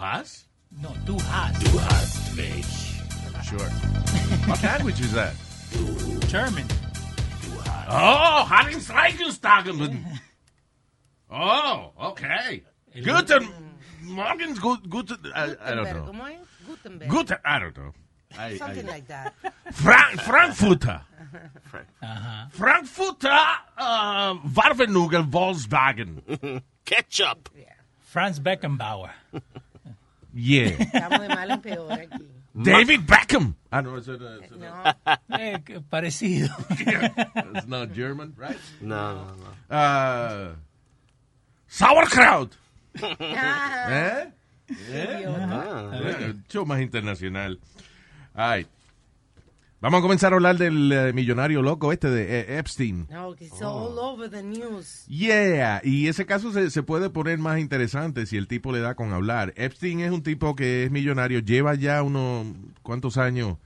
Du hast? No, tú has. Du hast mich. Sure. What language is that? German. Oh, Hans Reichenstagen. Oh, okay. Guten Morgen, good, good, I, I don't know. ¿Cómo es? Gutenberg. Good, I don't know. I, Something I, like that. Frank, Frankfurter. Frankfurter uh, Warvenugel Volkswagen. Ketchup. Franz Beckenbauer. Yeah. Estamos de mal en peor aquí. David Beckham. I know, it's, a, it's, a, No. Eh, parecido. it's not German, right? No, no, no. Uh, sauerkraut. Ah, ¿Eh? Eh, Show más internacional. Ay. Vamos a comenzar a hablar del eh, millonario loco este de eh, Epstein. No, que it's all over the news. Yeah, y ese caso se, se puede poner más interesante si el tipo le da con hablar. Epstein es un tipo que es millonario, lleva ya unos cuantos años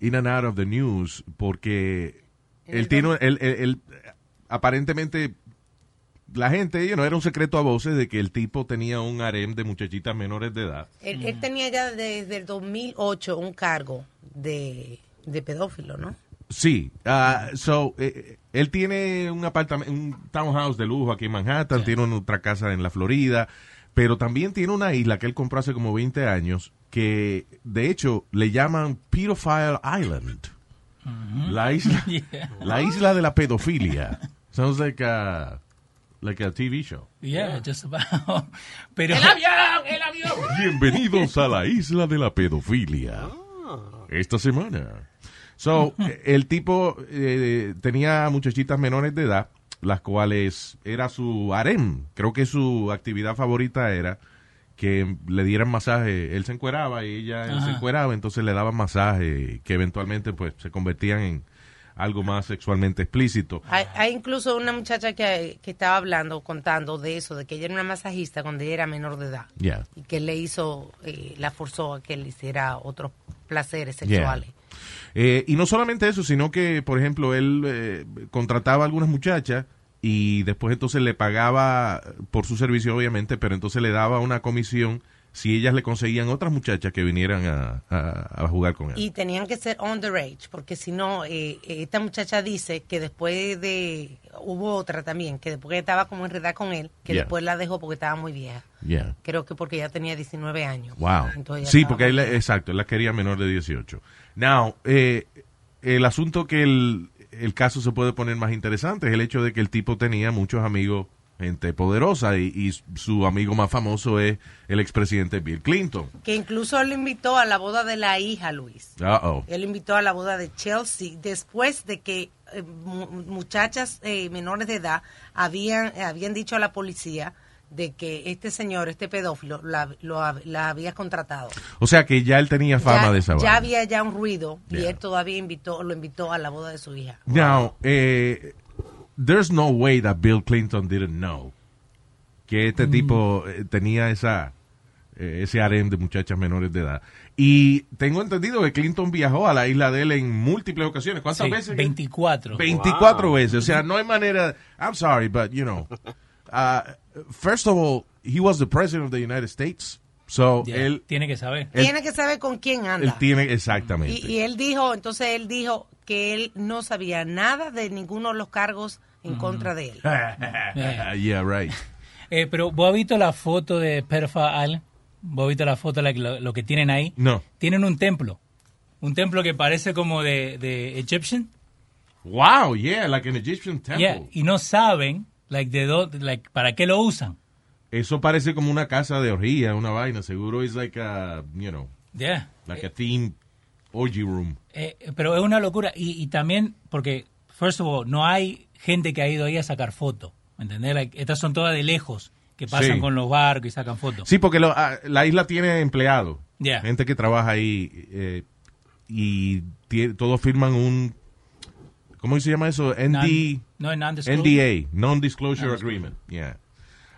in and out of the news porque él tiene, él, él- él, aparentemente la gente, you know, era un secreto a voces de que el tipo tenía un harem de muchachitas menores de edad. Él, él tenía ya desde el 2008 un cargo de, de pedófilo, ¿no? Sí, ah, so, eh, él tiene un apartamento, un townhouse de lujo aquí en Manhattan, tiene una otra casa en la Florida, pero también tiene una isla que él compró hace como 20 años, que de hecho le llaman Pedophile Island. La isla, Yeah. la isla de la pedofilia. Sounds like a, like a TV show. Yeah, just about. Pero, avión, el avión! Bienvenidos a la isla de la pedofilia. Esta semana. So, el tipo eh, tenía muchachitas menores de edad, las cuales era su harem. Creo que su actividad favorita era que le dieran masaje. Él se encueraba y ella él se encueraba, entonces le daban masaje que eventualmente pues se convertían en algo más sexualmente explícito. Hay, hay incluso una muchacha que, que estaba hablando, contando de eso, de que ella era una masajista cuando ella era menor de edad. Yeah. Y que le hizo, eh, la forzó a que le hiciera otros placeres Yeah. Eh, y no solamente eso, sino que, por ejemplo, él eh, contrataba a algunas muchachas y después entonces le pagaba por su servicio, obviamente, pero entonces le daba una comisión si ellas le conseguían otras muchachas que vinieran a, a- a jugar con él. Y tenían que ser underage, porque si no, eh, eh, esta muchacha dice que después de, hubo otra también, que después estaba como enredada con él, que Yeah. después la dejó porque estaba muy vieja. Yeah. Creo que porque ya tenía 19 años. Wow. Sí, porque él, exacto, él la quería menor de 18. Now, eh, el asunto que el, el caso se puede poner más interesante es el hecho de que el tipo tenía muchos amigos, gente poderosa, y, y su amigo más famoso es el expresidente Bill Clinton. Que incluso lo invitó a la boda de la hija, Luis. Uh-oh. Él invitó a la boda de Chelsea después de que eh, mu- muchachas eh, menores de edad habían, habían dicho a la policía de que este señor, este pedófilo, la, lo la había contratado. O sea que ya él tenía fama ya, de esa ya vaina. había ya un ruido y él todavía invitó, lo invitó a la boda de su hija. Now, eh, there's no way that Bill Clinton didn't know que este tipo eh, tenía esa eh, ese harem de muchachas menores de edad. Y tengo entendido que Clinton viajó a la isla de él en múltiples ocasiones. ¿Cuántas Sí, veces? 24. 24 veces. O sea, no hay manera. I'm sorry, but you know. uh, first of all, he was the president of the United States. So, Yeah, él, tiene que saber. él, Tiene que saber con quién él anda. tiene, exactamente. Y, y él dijo, entonces él dijo que él no sabía nada de ninguno de los cargos en contra de él. yeah, right. Eh, pero vos has visto la foto de Pedophile Island? ¿Vos has visto la foto, like, lo, lo que tienen ahí? No. Tienen un templo. Un templo que parece como de, de Egyptian. Wow, yeah, like an Egyptian temple. Yeah, y no saben like, de dónde, like, para qué lo usan. Eso parece como una casa de orgía, una vaina. Seguro es like a, you know, Yeah. like a theme orgy room. Eh, pero es una locura. Y, y también, porque, first of all, no hay gente que ha ido ahí a sacar fotos. ¿Me entendés? Estas son todas de lejos, que pasan Sí. con los barcos y sacan fotos. Sí, porque lo- ah, la isla tiene empleados. Yeah. Gente que trabaja ahí eh, y todos firman un... ¿Cómo se llama eso? ND, Non- no, non-disclosure. NDA, Non-Disclosure Agreement. Yeah.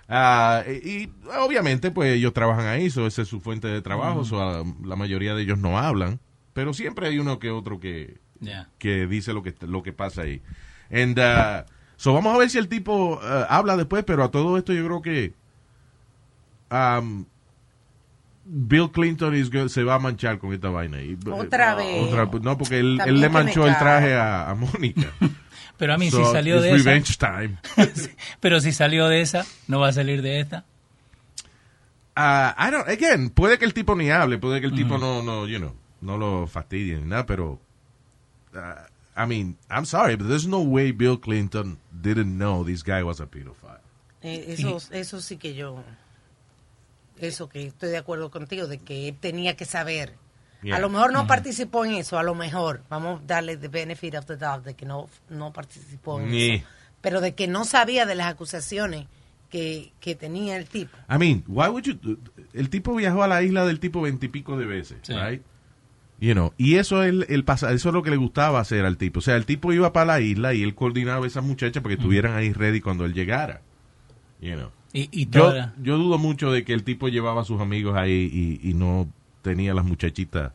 Ah, y, y, obviamente, pues ellos trabajan ahí, so esa es su fuente de trabajo, so, ah, la mayoría de ellos no hablan, pero siempre hay uno que otro que, Yeah. que dice lo que lo que pasa ahí. And, uh, so vamos a ver si el tipo uh, habla después, pero a todo esto yo creo que um, Bill Clinton is se va a manchar con esta vaina. Y, Otra vez. otra- no, porque él, le manchó el traje a, a Mónica. Pero a mí, So, si salió de esa. revenge time. Pero si salió de esa, no va a salir de esta. Uh, I don't, again, puede que el tipo ni hable, puede que el tipo no, no, you know, no lo fastidie ni nada, pero, uh, I mean, I'm sorry, but there's no way Bill Clinton didn't know this guy was a pedophile. Eh, eso, eso sí que yo, eso que estoy de acuerdo contigo, de que él tenía que saber. Yeah. A lo mejor no participó en eso, a lo mejor, vamos a darle the benefit of the doubt de que no, no participó en eso. Pero de que no sabía de las acusaciones que, que tenía el tipo. I mean, why would you? El tipo viajó a la isla del tipo veintipico de veces, Sí. right? You know, y eso es el, el pasa, eso es lo que le gustaba hacer al tipo. O sea, el tipo iba para la isla y él coordinaba a esas muchachas para que estuvieran ahí ready cuando él llegara. You know. Y, y Yo, toda- yo dudo mucho de que el tipo llevaba a sus amigos ahí y, y no tenía las muchachitas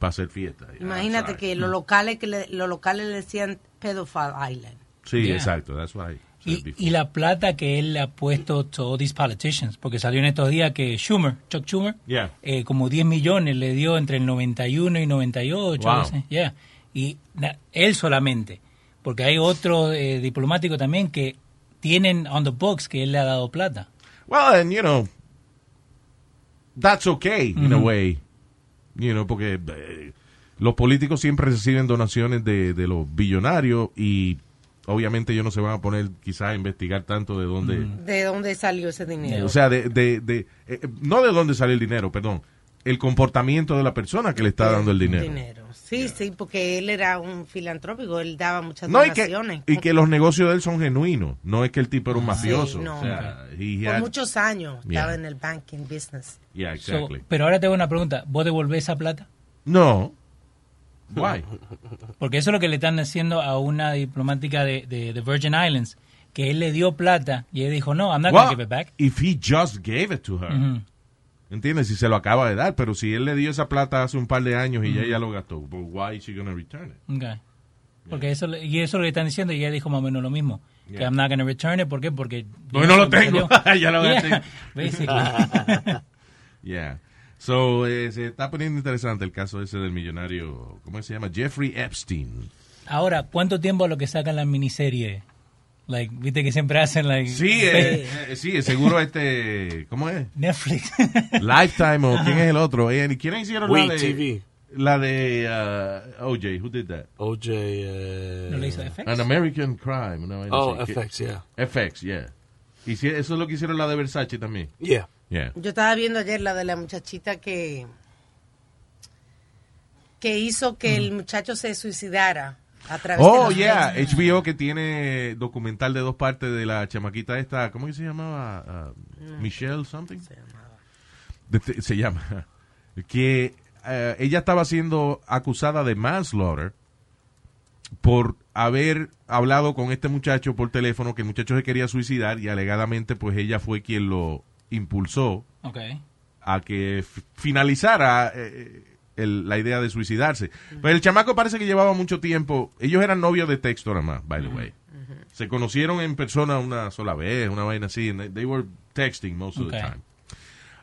para hacer fiesta. Imagínate que los locales que le, los locales le decían pedophile island. Sí, Yeah. exacto, that's why. Y, la plata que él le ha puesto a all these politicians, porque salió en estos días que Schumer, Chuck Schumer, Yeah. eh, como 10 millones le dio entre el 91 y 98. Wow. sé, yeah. Y na- él solamente, porque hay otros eh, diplomáticos también que tienen on the books que él le ha dado plata. Well, and you know, that's okay in a way. You know, porque eh, los políticos siempre reciben donaciones de, de los billonarios y obviamente ellos no se van a poner quizás a investigar tanto de dónde, ¿De dónde salió ese dinero? o sea, de, de, de- eh, no de dónde sale el dinero, perdón, el comportamiento de la persona que le está dando el dinero. Sí, sí, porque él era un filantrópico, él daba muchas No, y que, donaciones. y que los negocios de él son genuinos, no es que el tipo era un mafioso. no. o sea, he Por had- muchos años Yeah. estaba en el banking business. yeah, So, exactly. pero ahora te hago una pregunta, ¿vos devolvés esa plata? no. Why? Porque eso es lo que le están haciendo a una diplomática de, de, de Virgin Islands, que él le dio plata y ella dijo, no, I'm not Well, going to give it back. if he just gave it to her. Ujú. ¿Entiendes? Si se lo acaba de dar, pero si él le dio esa plata hace un par de años y ya ella lo gastó, but why is she gonna return it? Okay. Porque eso, y eso es lo que están diciendo y ella dijo más o menos lo mismo. Que Yeah. I'm not going to return it. ¿Por qué? Porque... Porque no lo tengo. Ya lo Yeah, gasté. basically. Yeah. So, eh, se está poniendo interesante el caso ese del millonario, ¿cómo se llama? Jeffrey Epstein. Ahora, ¿cuánto tiempo a lo que sacan la miniserie? Like, viste que siempre hacen like Sí, eh, eh, sí, seguro este, ¿cómo es? Netflix. Lifetime o quién es el otro. Eh, ¿Quiénes hicieron We la de TV. la de uh, OJ? Who did that? OJ. eh, ¿No le hizo FX? An American Crime. vaina Oh. Que- FX, yeah. FX, yeah. Y si- eso es lo que hicieron la de Versace también. Yeah. Yeah. Yo estaba viendo ayer la de la muchachita que que hizo que el muchacho se suicidara a través de Oh, yeah. HBO que tiene documental de dos partes de la chamaquita esta. ¿Cómo que se llamaba? Ah, Michelle something. De- te- se llama. Que eh, ella estaba siendo acusada de manslaughter por haber hablado con este muchacho por teléfono que el muchacho se quería suicidar y alegadamente pues ella fue quien lo impulsó a que finalizara eh, el- la idea de suicidarse. Pero el chamaco parece que llevaba mucho tiempo. Ellos eran novios de texto nada más, by the way. Se conocieron en persona una sola vez, una vaina así. and they, they were texting most of the time.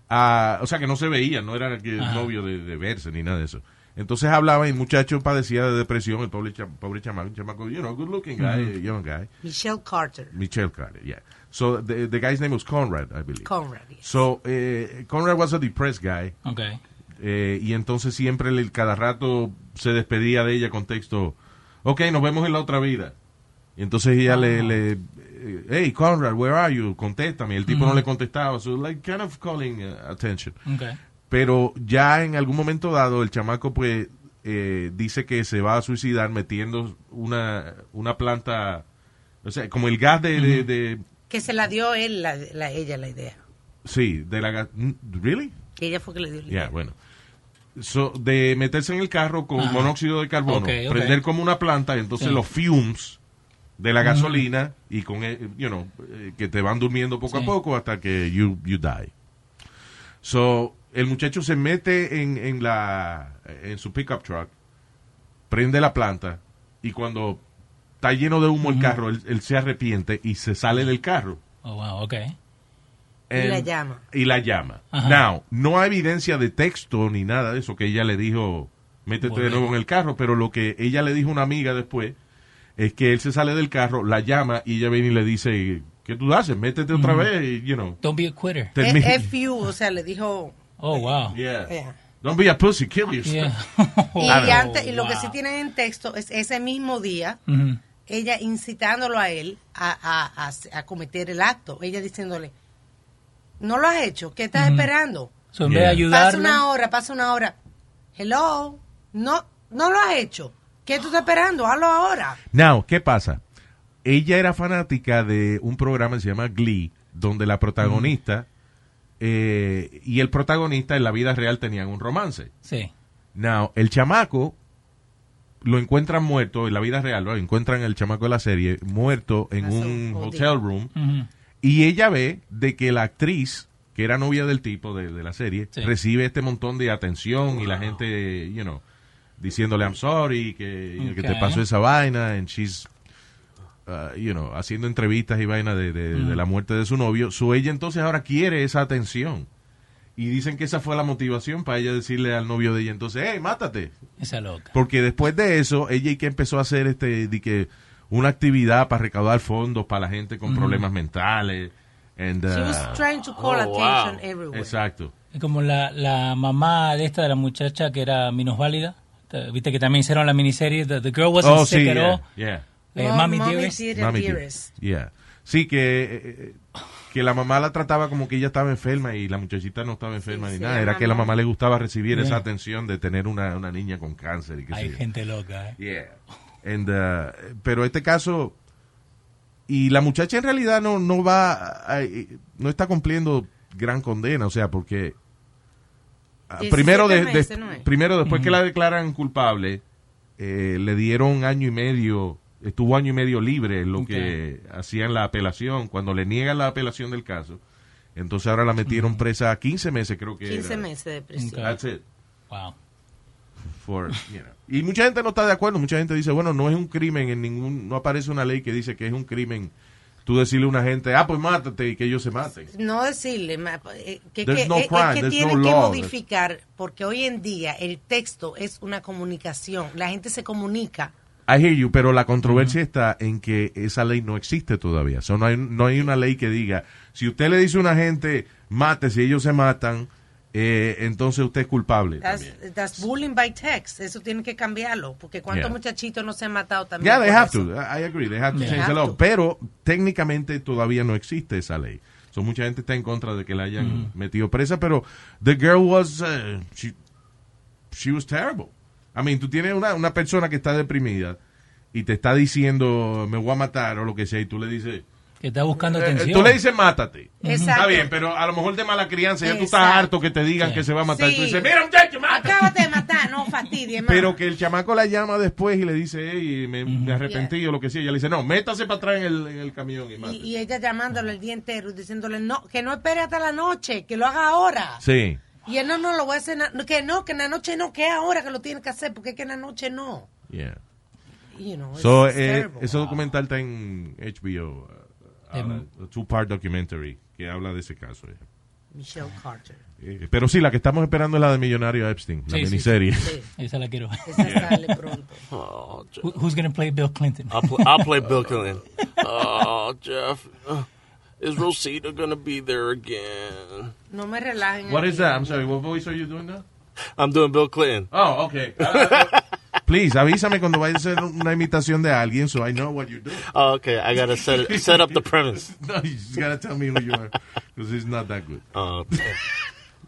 Ah, o sea que no se veían, no eran que Ajá. novio de, de verse ni nada de eso. Entonces hablaba y el muchacho padecía de depresión, el pobre, cha- pobre chamaco, un chamaco, you know, good looking guy, young guy. Michelle Carter. Michelle Carter, yeah. So the, the guy's name was Conrad, I believe. Conrad. yes. So eh, Conrad was a depressed guy. Ok. eh, y entonces siempre le- cada rato se despedía de ella con texto, ok, nos vemos en la otra vida. Y entonces ella le, le, eh, hey Conrad, where are you? Contéstame. El tipo no Ujú. le contestaba, so like kind of calling uh, attention. Ok. Pero ya en algún momento dado, el chamaco pues eh, dice que se va a suicidar metiendo una, una planta, o sea, como el gas de, de- de- Que se la dio él, la, la- ella la idea. sí, de la gas, ¿really? Que ella fue que le dio la Ya, idea. bueno. So, de meterse en el carro con monóxido de carbono, prender como una planta, entonces Sí. los fumes de la gasolina y con, eh, you know, eh, que te van durmiendo poco a poco hasta que you, you die. So, el muchacho se mete en, en la, en su pickup truck, prende la planta y cuando está lleno de humo el carro, él, él se arrepiente y se sale del carro. Oh, wow, ok. Y la llama. y la llama. Ajá. Now, no hay evidencia de texto ni nada de eso que ella le dijo, métete de nuevo en el carro, pero lo que ella le dijo a una amiga después es que él se sale del carro, la llama y ella viene y le dice, ¿qué tú haces? Métete otra vez y, you know. Don't be a quitter. termi- E- FU, o sea, le dijo... Oh, wow. Yeah. Yeah. Don't be a pussy, kill yourself. Yeah. Y, antes, y lo que sí tienen en texto es ese mismo día, ella incitándolo a él a, a- a- a cometer el acto. Ella diciéndole, no lo has hecho, ¿qué estás esperando? So, en vez de Yeah. Pasa ayudarlo. una hora, pasa una hora. Hello, no, no lo has hecho. ¿Qué tú estás esperando? Hazlo ahora. Now, ¿qué pasa? Ella era fanática de un programa que se llama Glee, donde la protagonista eh, y el protagonista en la vida real tenían un romance. Sí. Now, el chamaco lo encuentran muerto en la vida real, lo encuentran el chamaco de la serie muerto en un hotel room y ella ve de que la actriz que era novia del tipo de, de la serie Sí. recibe este montón de atención y la gente, you know, diciéndole I'm sorry que, que te pasó esa vaina and she's uh, you know, haciendo entrevistas y vaina de, de- de la muerte de su novio. So ella entonces ahora quiere esa atención. Y dicen que esa fue la motivación para ella decirle al novio de ella entonces, hey, mátate. Esa loca. Porque después de eso, ella y que empezó a hacer este, de que una actividad para recaudar fondos para la gente con problemas mentales. And, She uh, was trying to call Oh, attention wow. everywhere. exacto. Como la, la mamá de esta, de la muchacha que era minusválida. Te- Viste que también hicieron la miniserie The, The Girl Wasn't Oh, Sick sí, at yeah, All. yeah. Eh, Mami Dearest. Dear Mami Dearest. Yeah. Sí, que, eh, que la mamá la trataba como que ella estaba enferma y la muchachita no estaba enferma Sí, ni sí, nada. Era que la mamá- le gustaba recibir Yeah. esa atención de tener una, una niña con cáncer y qué sé Hay yo. gente loca, ¿eh? Yeah. And, uh, pero este caso, y la muchacha en realidad no, no va, a- no está cumpliendo gran condena, o sea, porque ah, 17 primero, primero después que la declaran culpable, eh, le dieron año y medio, estuvo año y medio libre en lo que hacían la apelación, cuando le niegan la apelación del caso, entonces ahora la metieron presa a 15 meses creo que 15 era. meses de prisión. That's it. Wow. For, you know. Y mucha gente no está de acuerdo, mucha gente dice, bueno, no es un crimen, en ningún, no aparece una ley que dice que es un crimen tú decirle a una gente, ah, pues mátate y que ellos se maten. No decirle, eh, que, que- no es- es crime, que tienen no que law. modificar, porque hoy en día el texto es una comunicación, la gente se comunica. I hear you, pero la controversia está en que esa ley no existe todavía. O sea, no, hay, no hay una ley que diga, si usted le dice a una gente, mate, si ellos se matan, eh, entonces usted es culpable. That's, también. that's bullying by text, eso tiene que cambiarlo, porque cuántos Yeah. muchachitos no se han matado también. Yeah, they have eso? to. I agree. They have to They change have the law. to. Pero técnicamente todavía no existe esa ley. So, mucha gente está en contra de que la hayan metido presa, pero the girl was, uh, she, she was terrible. I mean, tú tienes una, una persona que está deprimida y te está diciendo, me voy a matar o lo que sea, y tú le dices, Que está buscando eh, atención. tú le dices, mátate. Exacto. Está bien, pero a lo mejor de mala crianza, ya tú estás Exacto. harto que te digan Sí. que se va a matar. Y tú Sí. dices, mira, muchacho, mátate. Acábate de matar, no fastidie más. Pero que el chamaco la llama después y le dice, hey, me, me arrepentí o lo que sea. Y ella le dice, no, métase para atrás en el, en el camión y y, mate. y ella llamándole el día entero y diciéndole, no, que no espere hasta la noche, que lo haga ahora. Sí. Y él no, no lo voy a hacer, que no, que en la noche no, que ahora que lo tiene que hacer, porque es que en la noche no. Yeah. You know, So, eh, terrible. ese documental está en HBO. uh, habla- a two-part documentary que habla de ese caso. eh. Michelle Carter. Eh, pero sí, la que estamos esperando es la de Millonario Epstein, la Sí, sí, miniserie. Sí. Esa la quiero. Esa sale pronto. Oh, Who's gonna play Bill Clinton? I'll, pl- I'll play Bill Clinton. Oh, Jeff. Uh, is Rosita gonna be there again? No me relajen. What aquí. is that? I'm sorry, what voice are you doing now? I'm doing Bill Clinton. Oh, okay. Uh, please, avísame cuando vayas a hacer una imitación de alguien so I know what you're doing. Oh, okay, I gotta set it, set up the premise. No, you just gotta tell me who you are because it's not that good. Oh,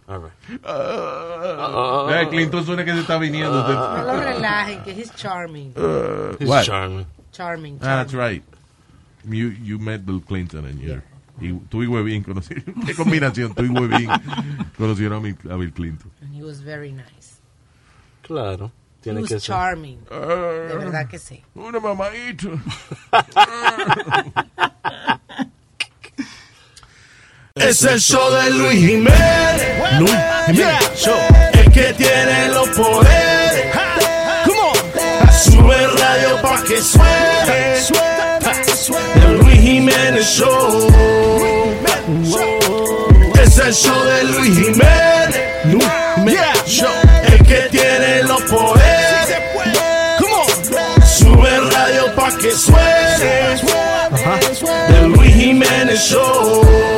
all right. Uh, eh, Clinton suena que se está viniendo. No lo relajen, que he's charming. Uh, He's what? charming. Charming. Ah, that's right. You, you met Bill Clinton and you're, y tú y Webin conocieron. ¿Qué combinación? Tú y Webin conocieron a Bill, a Bill Clinton. And he was very nice. Claro. He Tiene was que ser. charming. Ah. De verdad que sí. Una mamadita. Es el show de Luis Jiménez. Luis Jiménez Show. El que tiene los poderes. Come on. Sube radio pa' que suene. El Jiménez Show. Es el show de Luis Jiménez. Luis Show. El que tiene los poderes. Sube radio pa' que suene. El Luis Jiménez Show.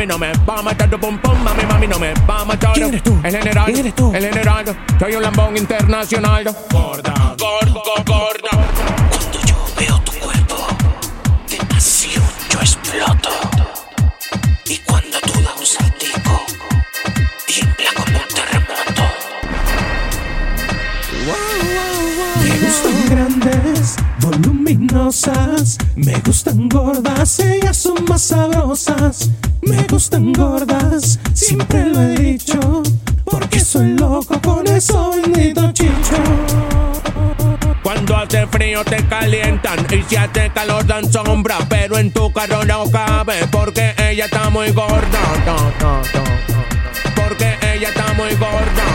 Mami, no me va a matar tu pum pum, mami, mami, no me va a matar. ¿Quién eres tú? El general. ¿Quién eres tú? El general. Soy un lambón internacional. Gorda, gorda, gorda. Voluminosas. Me gustan gordas, ellas son más sabrosas. Me gustan gordas, siempre lo he dicho. Porque soy loco con eso bendito chicho. Cuando hace frío te calientan y si hace calor dan sombra. Pero en tu carro no cabe porque ella está muy gorda. No, no, no, no. Porque ella está muy gorda.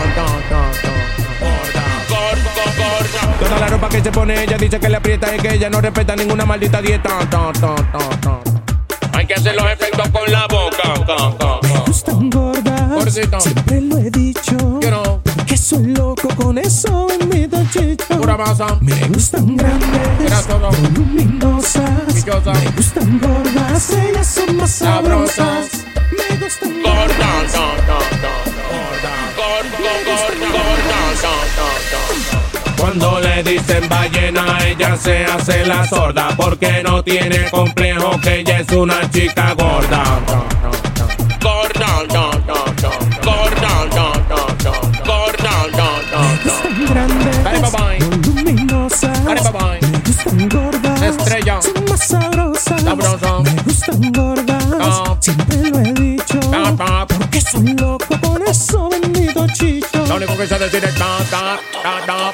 Toda la ropa que se pone ella dice que le aprieta y que ella no respeta ninguna maldita dieta. Hay que hacer los efectos con la boca. Me gustan gordas, siempre lo he dicho. Que soy loco con eso, bendito chicho. Me gustan grandes, voluminosas. Me gustan gordas, ellas son más sabrosas. Me gustan gordas. Cuando le dicen ballena, ella se hace la sorda porque no tiene complejo que ella es una chica gorda. Gorda, no, no, no. Gorda, no, no, no. Gorda, no, grandes, voluminosas. Me gustan gordas, Estrella. son más sabrosas. Sabroso. Me gustan gordas, Ah. siempre lo he dicho. Ta, ta. Porque soy loco con eso, bendito chicho. Lo único que sé decir es ta, ta, ta, ta.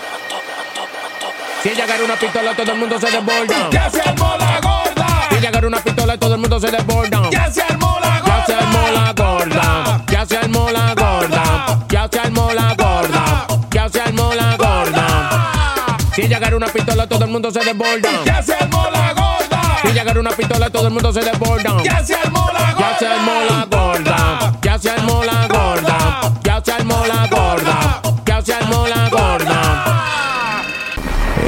Si ella agarra una pistola, todo el mundo se desborda. Ya se armó la gorda. Si ella agarra una pistola, todo el mundo se desborda. Ya se armó la gorda. Ya se armó la gorda. Ya se armó la gorda. Ya se armó la gorda. Ya se armó la gorda. Si ella agarra una pistola, todo el mundo se desborda. Ya se armó la gorda. Si ella agarra una pistola, todo el mundo se desborda. Ya se armó la Ya se armó la gorda. Ya se armó la gorda. Se armó la gorda. Ya se.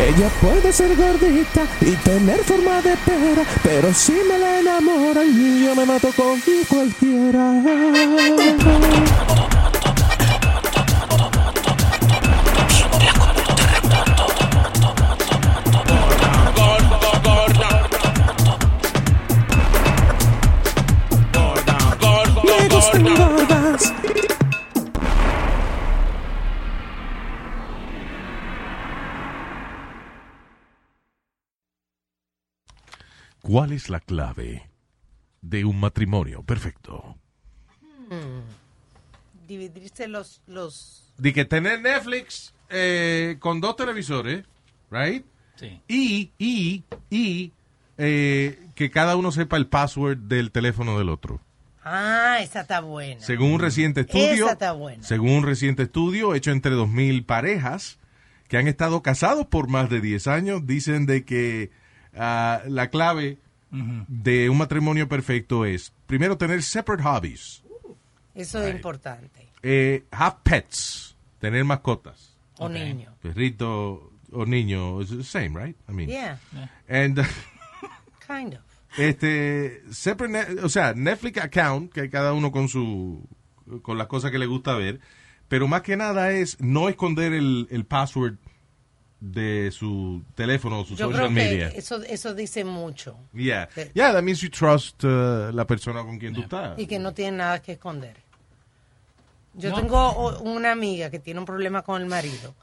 Ella puede ser gordita y tener forma de pera, pero si me la y yo me mato con cualquiera. ¿Cuál es la clave de un matrimonio perfecto? dividirse los, los... De que tener Netflix eh, con dos televisores, right? Sí. Y, y, y eh, que cada uno sepa el password del teléfono del otro. Ah, esa está buena. Según un reciente estudio, Esa está buena. según un reciente estudio hecho entre 2.000 parejas que han estado casados por más de 10 años, dicen de que ah, la clave de un matrimonio perfecto es, primero, tener separate hobbies, Eso es importante. eh, have pets, tener mascotas, O niño. perrito o niño, it's the same, right? I mean, Yeah, and kind of. este separate o sea Netflix account que cada uno con su con las cosas que le gusta ver pero más que nada es no esconder el, el password de su teléfono o su Yo social creo media eso, eso dice mucho. yeah yeah that means you trust uh, la persona con quien tú estás Y que no tiene nada que esconder. Yo No. tengo una amiga que tiene un problema con el marido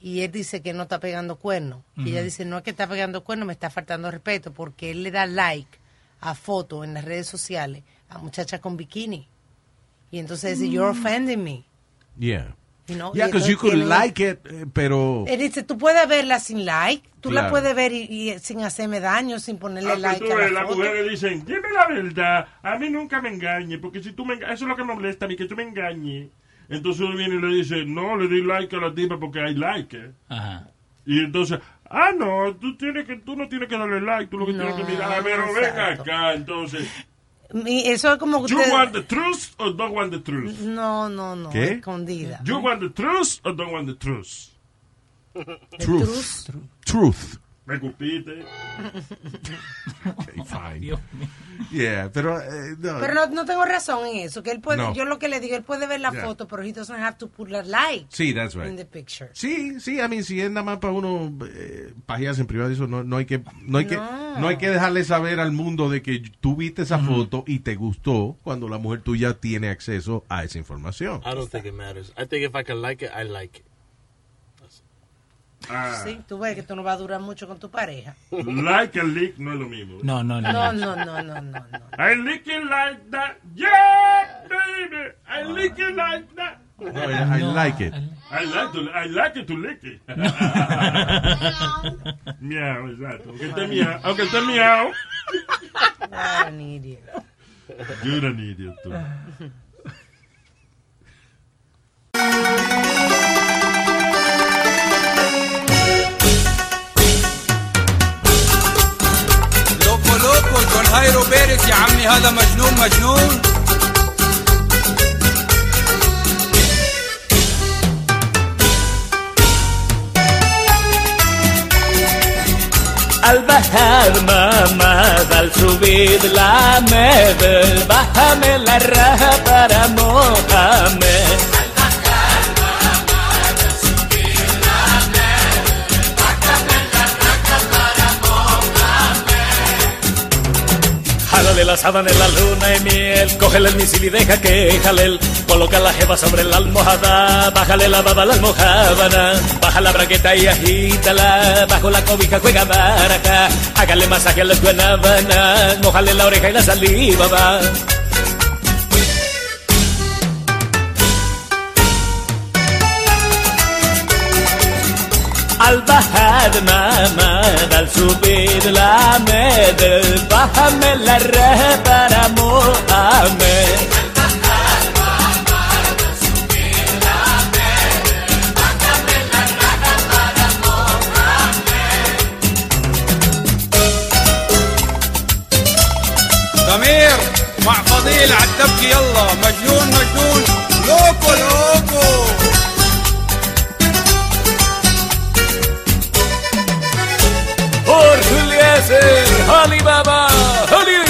y él dice que no está pegando cuernos. Y ella dice, no es que está pegando cuernos, me está faltando respeto porque él le da like a fotos en las redes sociales a muchachas con bikini. Y entonces dice, you're offending me. yeah You know, yeah because you could like it eh, pero Él dice, tú puedes verla sin like, tú la puedes ver y, y sin hacerme daño, sin ponerle Ah, pues like tú a la las mujeres dicen, dime la verdad, a mí nunca me engañes, porque si tú me enga- eso es lo que me molesta a mí, que tú me engañes. Entonces uno viene y le dice, no, le di like a la tipa porque hay like. eh". Ajá. Y entonces, ah, no, tú, tienes que, tú no tienes que darle like, tú lo que tienes que mirar, a ver, ven acá, entonces. Eso es como You usted- want the truth or don't want the truth? No, no, no, ¿Qué? escondida. You want the truth or don't want the truth? truth truth Me escupiste. Okay, fine. yeah pero eh, no. Pero no, no tengo razón en eso, que él puede, No. yo lo que le digo, él puede ver la Yeah. foto, pero he doesn't have to put a like Sí, that's right. in the picture. Sí, sí, a mí si es nada más para uno eh, pajearse en privado, eso no, no hay que no hay que No. hay que dejarle saber al mundo de que tú viste esa foto y te gustó cuando la mujer tuya tiene acceso a esa información. I don't think it matters. I think if I can like it, I like it. Ah, Sí, tú ves que tú no vas a durar mucho con tu pareja. like and lick no es lo mismo. No, no, no. No, no, no, no, no, no. I lick it like that. Yeah, baby. I lick it like that. No, I- I No. like it. I like to, I like it to lick it. miau, exacto. Aunque esté miau. Aunque esté miau. You're an idiot. You're an idiot, tú. خيرو بيرك يا عمي هذا مجنون مجنون. البحر ما مازال سبيد لا مبل من الرهب رموها حمل la sábana en la luna y miel, cógele el misil y deja que jalel. Coloca la jeva sobre la almohada, bájale la baba a la almohábana, baja la braqueta y agítala, bajo la cobija juega baraja, hágale masaje a las guanábanas, mojale la oreja y la saliva va. البهد ما ما مدى السبيل لا مدى الفهم للرهب أنا مؤمن. ضمير مع فضيل عالدبكي يلا مجنون مجنون. لوكو لوكو. Eliezer, Alibaba, Ali.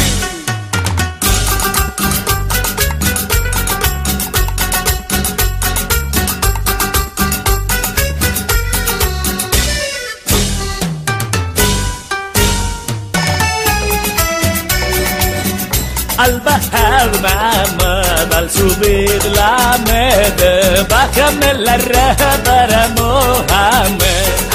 Al bajar mamá, al subir la med, bájame la raja para Mohamed.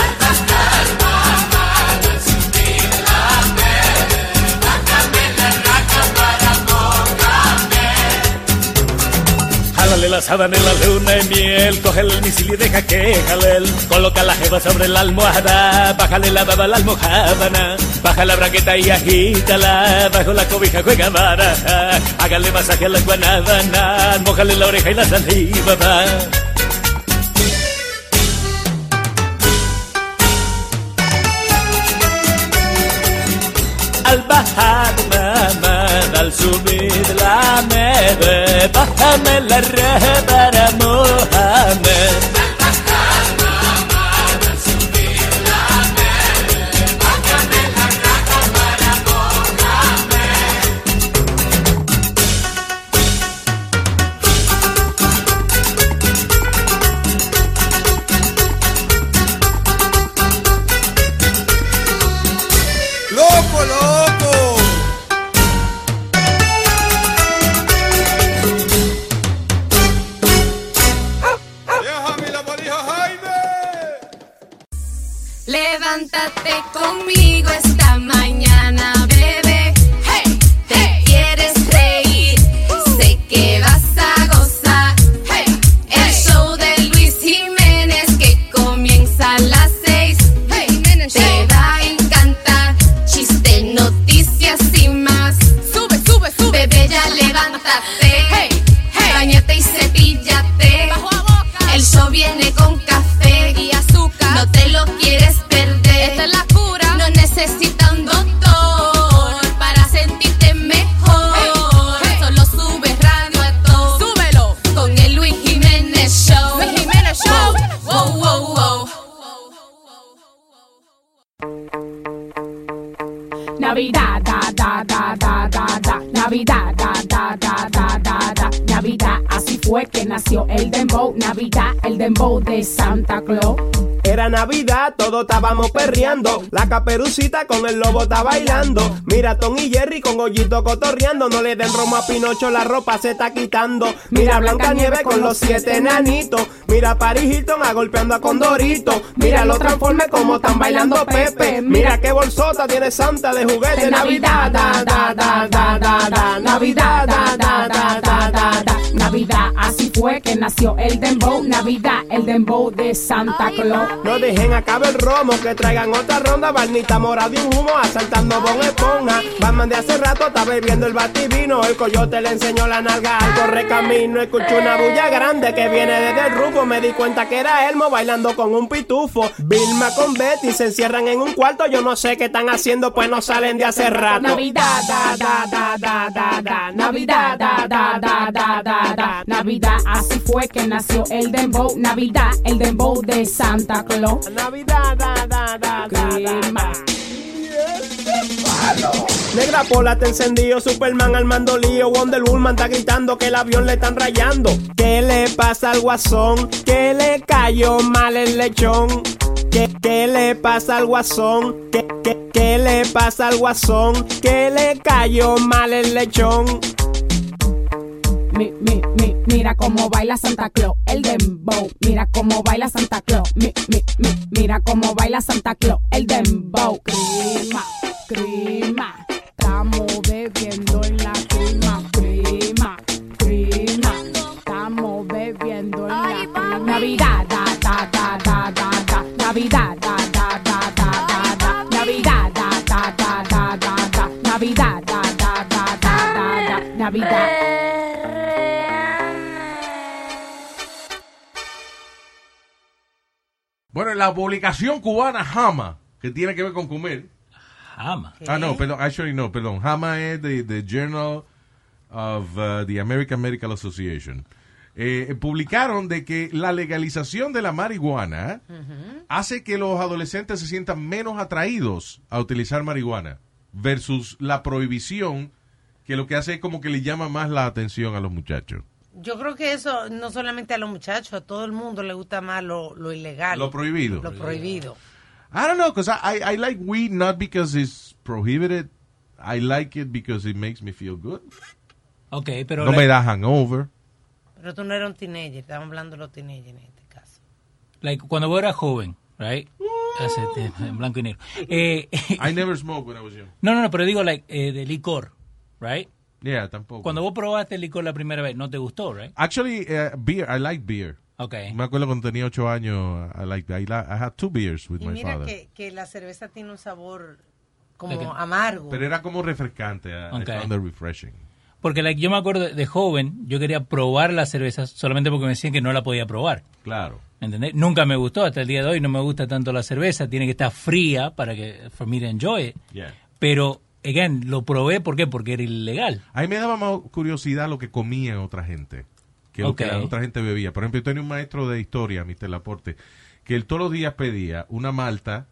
La sábana en la luna de miel. Coge el misil y deja que jale. Coloca la jeva sobre la almohada. Bájale la baba a la almohábana. Baja la braqueta y agítala. Bajo la cobija juega baraja. Hágale masaje a la guanábana. Mójale la oreja y la saliva. va. Al bajar mamá, al subir la neve, bájame la reja para Mohamed. Estábamos perreando. Caperucita con el lobo está bailando. Mira Tom y Jerry con Gollito cotorreando. No le den romo a Pinocho, la ropa se está quitando. Mira Blanca Nieve con los siete enanitos. Mira Paris Hilton a golpeando a Condorito. Mira los transformes como están bailando Pepe. Mira qué bolsota tiene Santa de juguete. Navidad, da, da, da, da, da, da. Navidad, da, da, da, da, da, da. Navidad, así fue que nació el dembow. Navidad, el dembow de Santa Claus. No dejen acabar el romo, que traigan otra ronda. Barnita morada y un humo, asaltando bon esponja. Batman de hace rato está bebiendo el bativino. El coyote le enseñó la nalga al corre camino. Escuché una bulla grande que viene desde el rufo. Me di cuenta que era Elmo bailando con un pitufo. Vilma con Betty se encierran en un cuarto. Yo no sé qué están haciendo, pues no salen de hace rato. Navidad, da, da, da, da, da, da. Navidad, da, da, da, da, da, da. Navidad, así fue que nació el dembow. Navidad, el dembow de Santa Claus. Navidad, da, da, da, da, Negra pola te encendido, Superman al mando lío, Wonder Woman está gritando que el avión le están rayando. ¿Qué le pasa al guasón? ¿Qué le cayó mal el lechón? ¿Qué, qué le pasa al guasón? ¿Qué, qué, qué le pasa al guasón? ¿Qué le cayó mal el lechón? Mi, mi, mi, mira cómo baila Santa Claus, el dembow. Mira cómo baila Santa Claus. Mi, mi, mi, mira cómo baila Santa Claus, el dembow. Crema, crema. Estamos bebiendo en la crema, crema, crema. Estamos bebiendo en la crema. Navidad, da, da, da, da, da, da. Navidad, da, da, da, da, da, da. Navidad, da, da, da, da, da, da. Navidad, da, da, da, da, da, da. Navidad. Bueno, la publicación cubana Hama, que tiene que ver con comer. Hama. Ah, no, perdón, actually no, perdón. Hama es de the Journal of uh, the American Medical Association. Eh, publicaron de que la legalización de la marihuana hace que los adolescentes se sientan menos atraídos a utilizar marihuana versus la prohibición que lo que hace es como que le llama más la atención a los muchachos. Yo creo que eso no solamente a los muchachos, a todo el mundo le gusta más lo, lo ilegal. Lo prohibido. Lo prohibido. I don't know, because I, I, I like weed not because it's prohibited. I like it because it makes me feel good. Ok, pero... no me da hangover. Pero tú no eres un teenager, estamos hablando de los teenagers en este caso. like, cuando vos eras joven, right? Hace tiempo, en blanco y negro. Eh, I never smoked when I was young. no, no, no, pero digo, like, eh, de licor, right? Yeah, tampoco. Cuando vos probaste el licor la primera vez, no te gustó, right? Actually, uh, beer, I like beer. Okay. Me acuerdo cuando tenía ocho años, I like, I, la- I had two beers with Y my mira father. que, que la cerveza tiene un sabor como amargo. Pero era como refrescante. I- found it refreshing. Porque like, yo me acuerdo de, de joven, yo quería probar las cervezas solamente porque me decían que no la podía probar. Claro. ¿Entendés? Nunca me gustó, hasta el día de hoy no me gusta tanto la cerveza, tiene que estar fría para que, for me to enjoy it. Yeah. Pero, again, lo probé, ¿por qué? Porque era ilegal. A mí me daba más curiosidad lo que comían otra gente, que lo que la otra gente bebía. Por ejemplo, yo tenía un maestro de historia, Mr. Laporte, que él todos los días pedía una malta,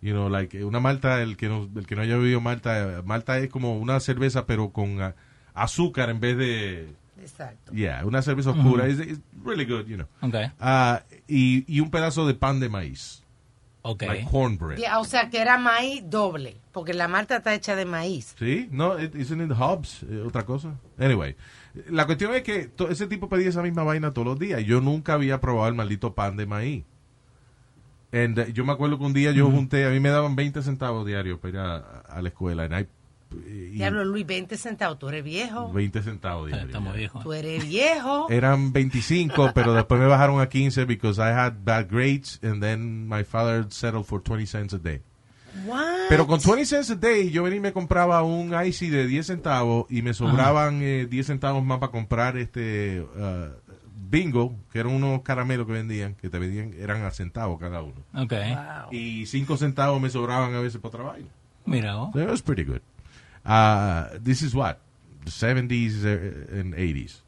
you know, like, una malta, el que no, el que no haya bebido malta, malta es como una cerveza pero con ah, azúcar en vez de... Exacto. Yeah, una cerveza oscura. Ujú. It's, it's really good, you know. Okay. Ah, y, y un pedazo de pan de maíz. Okay. Like cornbread. Ya, o sea, que era maíz doble, porque la malta está hecha de maíz. ¿Sí? No, it- isn't it Hobbs? Eh, otra cosa. Anyway, la cuestión es que to- ese tipo pedía esa misma vaina todos los días. Yo nunca había probado el maldito pan de maíz. And, uh, yo me acuerdo que un día yo junté, a mí me daban 20 centavos diarios para ir a, a la escuela. And I- y Diablo, Luis, 20 centavos, tú eres viejo. 20 centavos. Estamos viejos. Tú eres viejo. Eran 25, pero después me bajaron a 15 because I had bad grades and then my father settled for 20 cents a day. What? Pero con 20 cents a day, yo venía y me compraba un icy de 10 centavos y me sobraban eh, 10 centavos más para comprar este uh, bingo, que eran unos caramelos que vendían, que te vendían, eran a centavos cada uno. Okay. Y 5 centavos me sobraban a veces para vaina. Mira it was pretty good. Uh, this is what? The 70s uh, and 80s.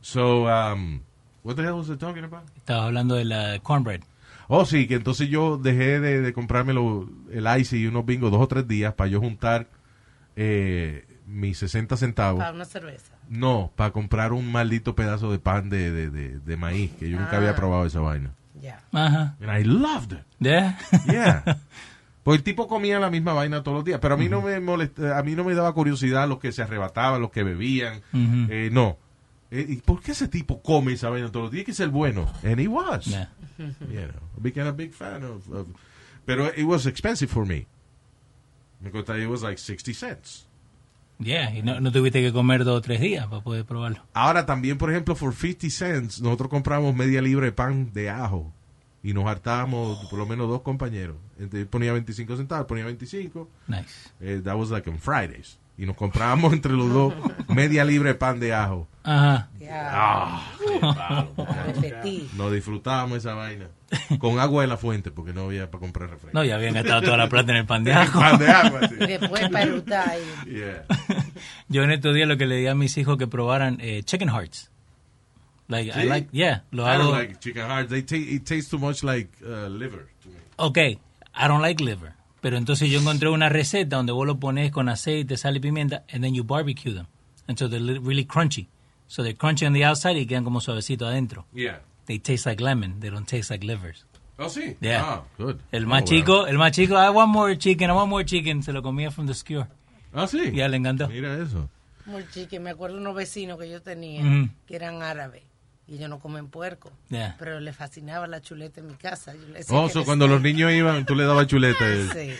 So, um, what the hell was I talking about? Estaba hablando de la cornbread. Oh, sí, que entonces yo dejé de, de comprarme lo- el icy y unos bingos dos o tres días para yo juntar eh, mis 60 centavos. Para una cerveza. No, para comprar un maldito pedazo de pan de, de, de, de maíz, que yo nunca Ah. había probado esa vaina. Ya. Ajá. And I loved it. Yeah. Yeah. Pues el tipo comía la misma vaina todos los días, pero a mí no me molesta, a mí no me daba curiosidad los que se arrebataban, los que bebían. Eh, no. Eh, ¿Y por qué ese tipo come esa vaina todos los días? Que ser bueno. And he was. Yeah. You know, I became a big fan of, of- pero it was expensive for me. Me costaba, it was like 60 cents. Yeah, y no, no tuviste que comer dos o tres días para poder probarlo. Ahora también, por ejemplo, for 50 cents, nosotros compramos media libre de pan de ajo y nos hartábamos por lo menos dos compañeros. Entonces ponía 25 centavos, ponía 25. Nice. Eh, that was like on Fridays. Y nos comprábamos entre los dos media libre de pan de ajo. Ajá. Ah, qué palo, muchacho. Repetí. Nos disfrutábamos esa vaina. Con agua de la fuente, porque no había para comprar refresco. No, ya habían gastado toda la plata en el pan de ajo. pan de agua, sí. Después para. Yeah. Yo en estos días lo que le di a mis hijos que probaran eh, chicken hearts. Like, I like, yeah, lo I don't like chicken hearts. They ta- it tastes too much like uh, liver to me. Okay, I don't like liver. Pero entonces yo encontré una receta donde vos lo pones con aceite, sal y pimienta, and then you barbecue them. And so they're really crunchy. So they're crunchy on the outside y quedan como suavecitos adentro. Yeah. They taste like lemon. They don't taste like livers. Oh, sí. Yeah. Ah, good. El más Oh, chico, el más chico, I want more chicken, I want more chicken. Se lo comía from the skewer. Ah, sí. Ya le encantó. Mira eso. Muy chique. Me acuerdo unos vecinos que yo tenía que eran árabes. Y ellos no comen puerco. Yeah. Pero les fascinaba la chuleta en mi casa. Yo le decía Oh, so cuando los niños iban, tú le dabas chuleta. Sí.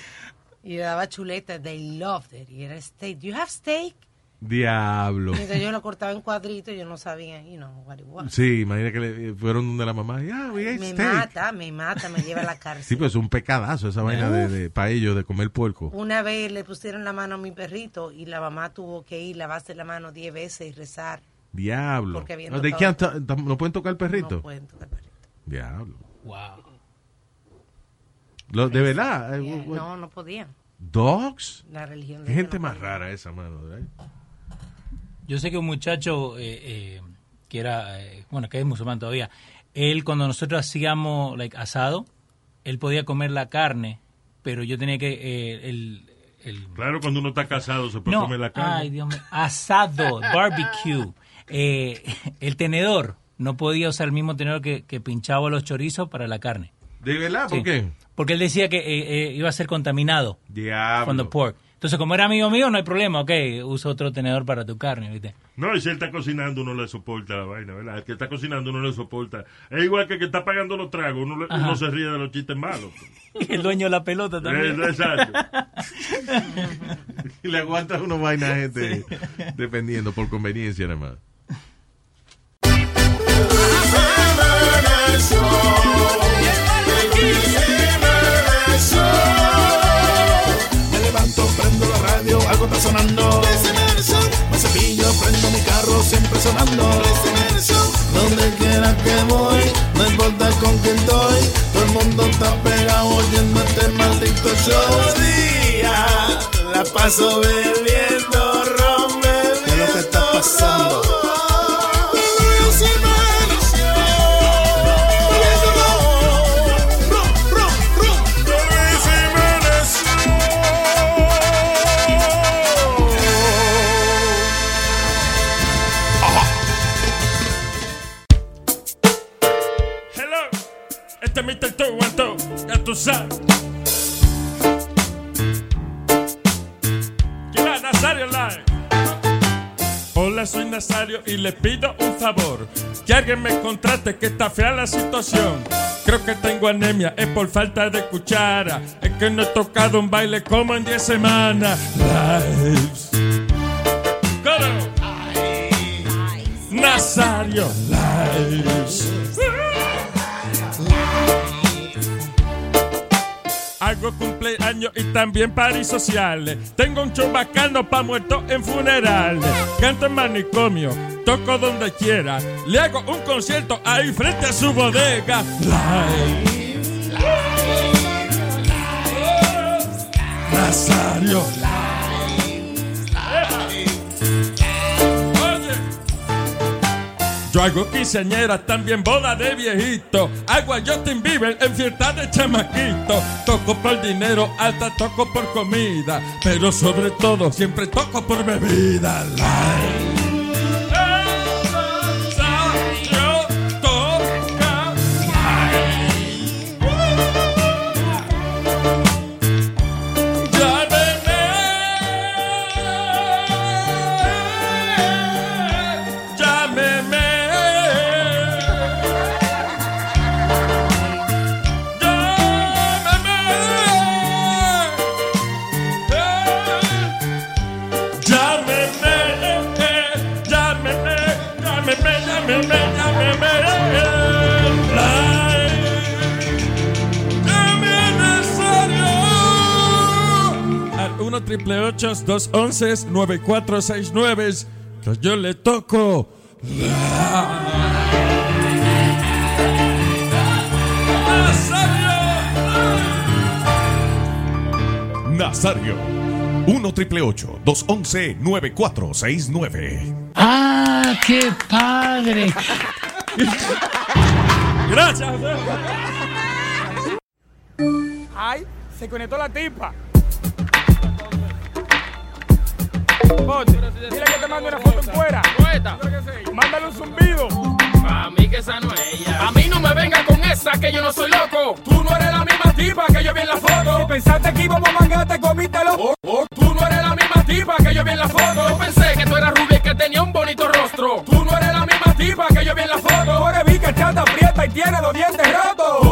Y le daba chuleta. They loved it. Y era steak. Do you have steak? Diablo. Y entonces yo lo cortaba en cuadritos y yo no sabía, you know, what it was. Sí, imagina que le, fueron donde la mamá. Yeah, we ate me steak. mata, me mata, me lleva a la cárcel. Sí, pues es un pecadazo esa vaina de, de, para ellos de comer puerco. Una vez le pusieron la mano a mi perrito y la mamá tuvo que ir, lavarse la mano diez veces y rezar. Diablo. No, they tocado- can't ta- no pueden tocar el perrito. No pueden tocar perrito. Diablo. Wow. Lo- de verdad. eh, Yeah, No, no podían. Dogs. La religión de gente no más podía. rara esa, mano. ¿verdad? Yo sé que un muchacho eh, eh, que era, eh, bueno, que es musulmán todavía, él cuando nosotros hacíamos like, asado, él podía comer la carne, pero yo tenía que, eh, el, el- Claro, cuando uno está casado se puede no, comer la carne. ay Dios mío, asado, barbecue, Eh, el tenedor, no podía usar el mismo tenedor que, que pinchaba los chorizos para la carne. ¿De verdad? ¿Por Sí. qué? Porque él decía que eh, eh, iba a ser contaminado Diablo. con the pork. Entonces, como era amigo mío, no hay problema, ok, usa otro tenedor para tu carne, ¿viste? No, y si él está cocinando, uno le soporta la vaina, ¿verdad? El que está cocinando, uno le soporta. Es igual que el que está pagando los tragos, uno, le- uno se ríe de los chistes malos. El dueño de la pelota también. Eh, Exacto. y le aguantas una vaina a gente dependiendo por conveniencia nada más. Sonando. Me cepillo, prendo mi carro, siempre sonando. Donde quiera que voy, no importa con quién estoy. Todo el mundo está pegado oyendo este maldito show. Día, la paso bebiendo está la situación. Creo que tengo anemia, es por falta de cuchara. Es que no he tocado un baile como en 10 semanas. Lives. Coro. Nazario Lives. Hago cumpleaños y también paris sociales. Tengo un show bacano pa' muertos en funerales. Canto en manicomio, toco donde quiera. Le hago un concierto ahí frente a su bodega. Live. Nazario. Yo hago quinceañeras, también boda de viejito. Hago a Justin Bieber en fiesta de chamaquito. Toco por dinero, alta toco por comida. Pero sobre todo, siempre toco por bebida. Live. 800-211-9469. Que yo le toco. Nazario. Nazario. 1 triple 8 211 9469. ¡Ah, qué padre! Gracias. Ay, se conectó la tipa. Dile que te mande una foto en fuera. Mándale un zumbido. A mí que esa no es ella. A mí no me venga con esa que yo no soy loco. Tú no eres la misma tipa que yo vi en la foto. Si pensaste que íbamos a mangar, te comítelo. Tú no eres la misma tipa que yo vi en la foto. Yo pensé que tú eras rubia y que tenía un bonito rostro. Tú no eres la misma tipa que yo vi en la foto. Tú eres bica, chata, aprieta y tiene los dientes rotos.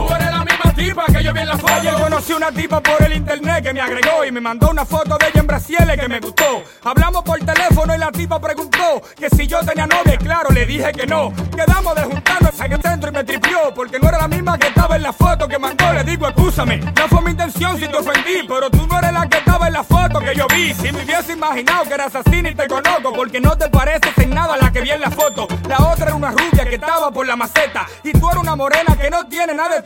Que yo vi en la foto. Ayer conocí una tipa por el internet que me agregó y me mandó una foto de ella en Brasiles que me gustó. Hablamos por teléfono y la tipa preguntó que si yo tenía novia claro, le dije que no. Quedamos de juntarnos en el centro y me tripió porque no era la misma que estaba en la foto que mandó. Le digo, escúchame, no fue mi intención si te ofendí, pero tú no eres la que estaba en la foto que yo vi. Si me hubiese imaginado que eras así ni te conozco porque no te pareces en nada la que vi en la foto. La otra era una rubia que estaba por la maceta y tú eres una morena que no tiene nada de...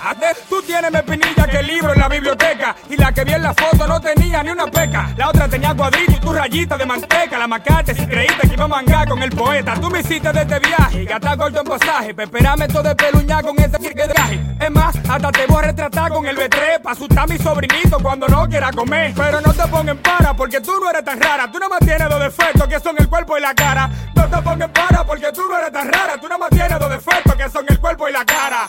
Tú tienes mi espinilla que libro en la biblioteca y la que vi en la foto no tenía ni una peca. La otra tenía cuadrito y tu rayita de manteca. La macate si creíste que iba a mangar con el poeta. Tú me hiciste de este viaje y gastar corto en pasaje. Pa' esperarme todo de peluña con ese traje. Es más, hasta te voy a retratar con el B3 pa' asustar a mi sobrinito cuando no quiera comer. Pero no te pongas en para porque tú no eres tan rara. Tú no más tienes dos defectos que son el cuerpo y la cara. No te pongas en para porque tú no eres tan rara. Tú no más tienes dos defectos que son el cuerpo y la cara.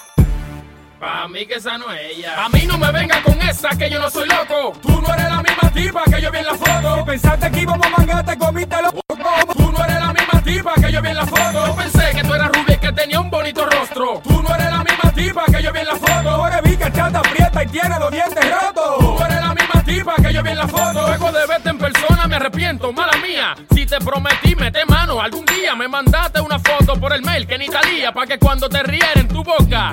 Pa' mí que esa no es ella. A mí no me venga con esa que yo no soy loco. Tú no eres la misma tipa que yo vi en la foto. Si pensaste que íbamos a mangar, te comiste los Tú no eres la misma tipa que yo vi en la foto. Yo pensé que tú eras rubia y que tenía un bonito rostro. Tú no eres la misma tipa que yo vi en la foto. Tú eres bica, chata, aprieta y tiene los dientes rotos. Tú eres la misma tipa que yo vi en la foto. Luego de verte en persona me arrepiento, mala mía. Si te prometí, mete mano. Algún día me mandaste una foto por el mail que ni talía. Pa' que cuando te riera en tu boca.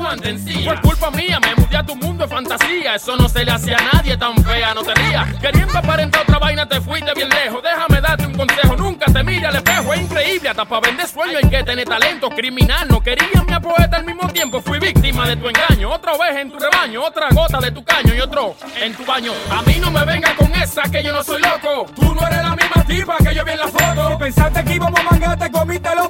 Fue culpa mía, me mudé a tu mundo de fantasía. Eso no se le hacía a nadie tan fea, no te rías. Queriendo aparentar otra vaina, te fuiste bien lejos. Déjame darte un consejo, nunca te mire al espejo. Es increíble, hasta para vender sueño hay que tener talento. Criminal, no quería mi poeta al mismo tiempo. Fui víctima de tu engaño. Otra vez en tu rebaño, otra gota de tu caño y otro en tu baño. A mí no me venga con esa que yo no soy loco. Tú no eres la misma tipa que yo vi en la foto. Si pensaste que íbamos a mangar, te comiste los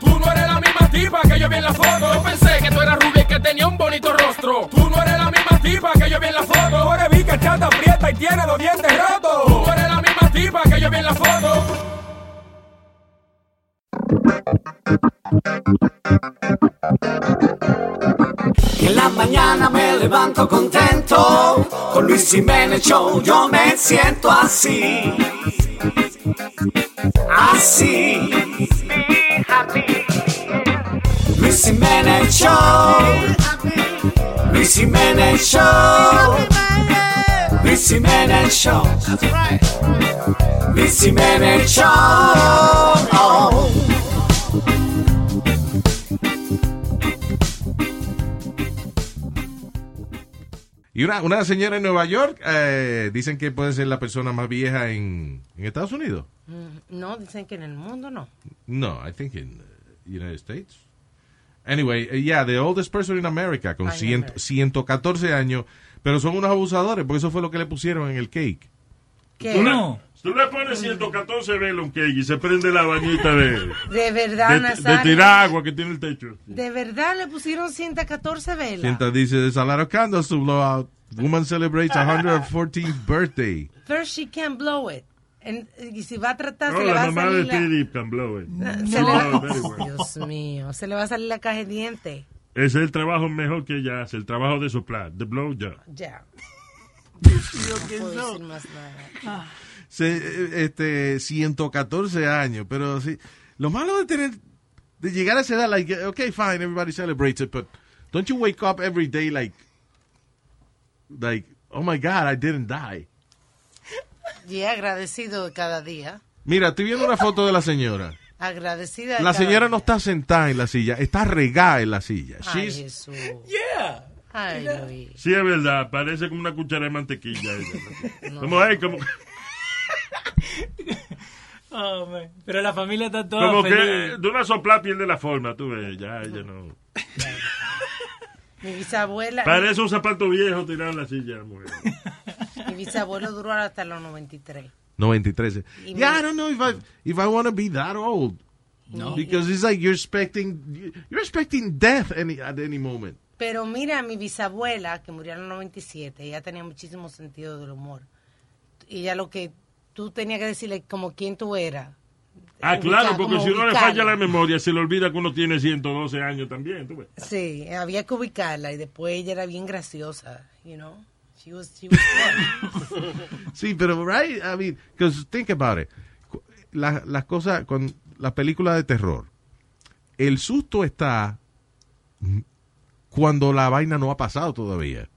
Tú no eres la misma tipa que yo vi en la foto. Yo pensé que tú eras rubia y que tenía un bonito rostro. Tú no eres la misma tipa que yo vi en la foto. Tú eres bica, chata, aprieta y tiene los dientes rotos. Tú eres la misma tipa que yo vi en la foto. En la mañana me levanto contento, con Luis Jiménez Show yo me siento así, así. Luis Jiménez Show, Luis Jiménez Show, Luis Jiménez Show, Luis Jiménez Show. Y una, una señora en Nueva York eh, dicen que puede ser la persona más vieja en, en Estados Unidos. Mm, No, dicen que en el mundo no. No, I think in the United States. Anyway, uh, yeah, the oldest person in America, con Ah, in cien- 114 años, pero son unos abusadores, porque eso fue lo que le pusieron en el cake. Tú le, tú le pones 114 velas a un cake y se prende la bañita de, De verdad, de, de tirar agua que tiene el techo. De verdad le pusieron 114 velas. Sienta dice, there's a lot of candles to blow out. Woman celebrates 114th birthday. First she can't blow it. And, y si va a tratar, No, se le va la a mamá de salir la... Blow it. Se le Blow it very well. Dios mío, se le va a salir la caja de dientes. Ese es el trabajo mejor que ella hace, el trabajo de soplar, de blow job. Ya. No puedo decir más nada. Se, eh, este, 114 años, pero sí. Lo malo de tener, de llegar a esa edad, like, okay, fine, everybody celebrates it, but don't you wake up every day like, like, oh my God, I didn't die. Y agradecido de cada día. Mira, estoy viendo una foto de la señora. Agradecida de La señora día. no está sentada en la silla, está regada en la silla. Ay, She's- Jesús. Yeah. Ay, Luis. Sí, es verdad, parece como una cuchara de mantequilla. ella. Como, ay, como, Oh, man. Pero la familia está toda como que feliz. de una sopla pierde la forma, tú ves, ya, ella no. Mi bisabuela, Parece un zapato viejo tirado en la silla, mujer. mi bisabuelo duró hasta los 93. 93. Y Yeah, I don't know if I if I want to be that old. No. Because it's like you're expecting you're expecting death any at any moment. Pero mira, mi bisabuela, que murió en los 97, ella tenía muchísimo sentido del humor. Y ella lo que tú tenías que decirle como quién tú eras. Ah, Ubicar- claro, porque si uno le ubicarla. falla la memoria, se le olvida que uno tiene 112 años también, tú ves. Sí, había que ubicarla y después ella era bien graciosa, you know. She was, she was. Sí, pero right, I mean, because think about it. La- Las cosas con las películas de terror, el susto está mm, cuando la vaina no ha pasado todavía.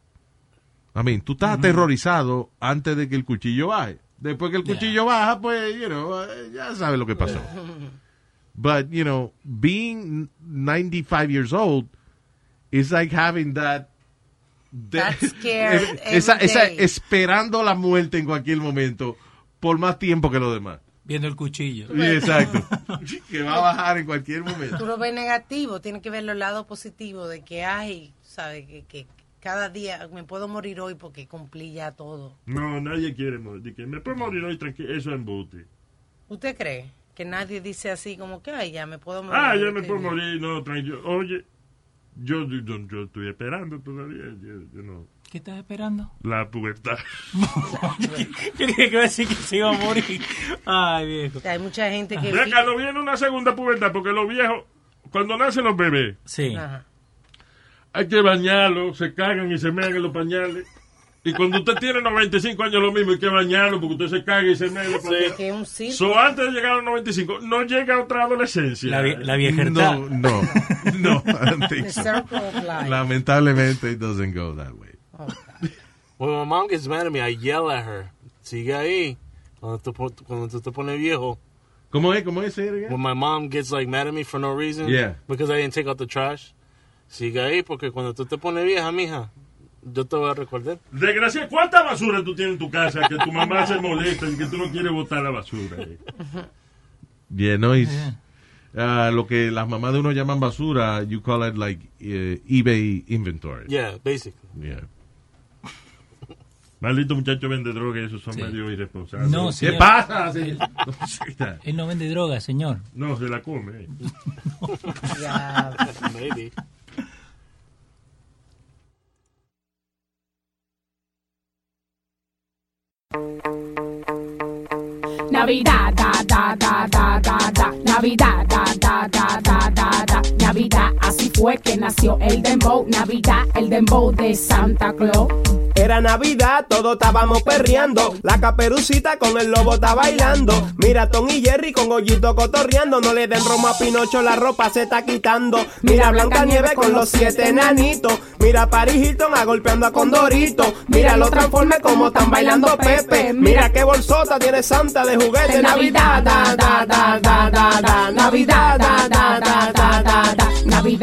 I mean, tú estás aterrorizado antes de que el cuchillo baje. Después que el cuchillo baja, pues, you know, eh, ya sabes lo que pasó. But, you know, being 95 years old is like having that. That scared esa, esperando la muerte en cualquier momento por más tiempo que lo demás. Viendo el cuchillo. Sí, exacto. que va a bajar en cualquier momento. Tú lo ves negativo, tienes que ver el lado positivo de que, ay, ¿sabes? Que, que cada día me puedo morir hoy porque cumplí ya todo. No, nadie quiere morir. Me puedo morir hoy tranquilo. Eso es embute. ¿Usted cree? Que nadie dice así como que, ay, ya me puedo morir. Ah, ya me puedo bien". morir. No, tranquilo. Oye, yo, yo, yo estoy esperando todavía. Yo, yo no. ¿Qué estás esperando? La pubertad. Yo dije que iba a decir que se iba a morir. Ay, viejo. Hay mucha gente que... Acá, no viene una segunda pubertad porque los viejos, cuando nacen los bebés, Sí. Ajá. Hay que bañarlos, se cagan y se mean en los pañales. Y cuando usted tiene 95 años lo mismo, hay que bañarlo porque usted se caga y se mea en los pañales. Que un. So, antes de llegar a los 95, no llega otra adolescencia. La, vie- la viejertad. No, no, no, I don't think The so. circle of life. Lamentablemente, it doesn't go that way. When my mom gets mad at me, I yell at her. Sigue ahí. Cuando tú, pon- cuando tú te pones viejo. ¿Cómo es? ¿Cómo es? Say it again. When my mom gets like mad at me for no reason. Yeah. Because I didn't take out the trash. Sigue ahí porque cuando tú te pones vieja, mija, yo te voy a recordar. Desgracia, ¿cuánta basura tú tienes en tu casa que tu mamá se molesta y que tú no quieres botar la basura? eh? Yeah, no, it's, ah, lo que las mamás de uno llaman basura, you call it like eh, eBay inventory. Yeah, basically. Yeah. Maldito muchacho vende droga y esos son medio irresponsables. No, ¿Qué pasa? Él, No, él no vende droga, señor. No, se la come. eh. Maybe. Navidad, da, da, da, da, da, da. Navidad, da, da, da, da, da, da. Navidad, así fue que nació el dembow. Navidad, el dembow de Santa Claus. Era Navidad, todos estábamos perreando. La caperucita con el lobo está bailando. Mira Tom y Jerry con Gollito cotorreando. No le den romo a Pinocho, la ropa se está quitando. Mira Blanca Nieve con los siete enanitos. Mira Paris Hilton a golpeando a Condorito. Mira los transformes como están bailando Pepe. Mira qué bolsota tiene Santa de juguete. Navidad, da, da, da, da, da, da. Navidad, da, da, da, da, da, da. Navidad,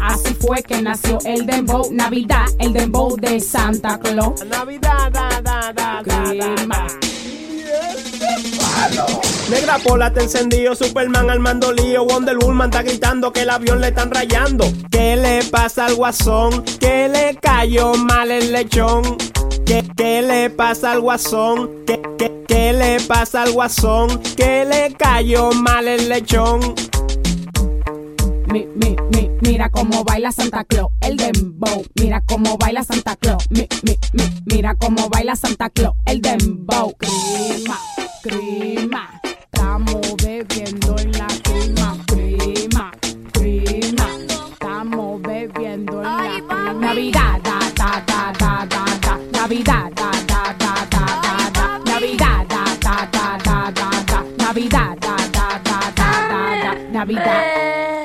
así fue que nació el dembow. Navidad, el dembow de Santa Claus. Navidad, da, da, da, da, da. Negra pola te encendido, Superman al mando lío, Wonder Woman está gritando que el avión le están rayando. ¿Qué le pasa al guasón? ¿Qué le cayó mal el lechón? ¿Qué, qué le pasa al guasón? ¿Qué, qué, qué le pasa al guasón? ¿Qué le cayó mal el lechón? Mi, mi, mi, mira cómo baila Santa Claus, el dembow. Mira cómo baila Santa Claus. Mi, mi, mi, mira cómo baila Santa Claus, el dembow. Crima, crima. Estamos bebiendo en la crima, crima, crima. Estamos bebiendo en la crima. Navidad, da, da, da, da, da, da. Navidad, da, da, da, da, da, da. Navidad, da, da, da, da, da, da. Navidad, da, da, da, da, da, da. Navidad.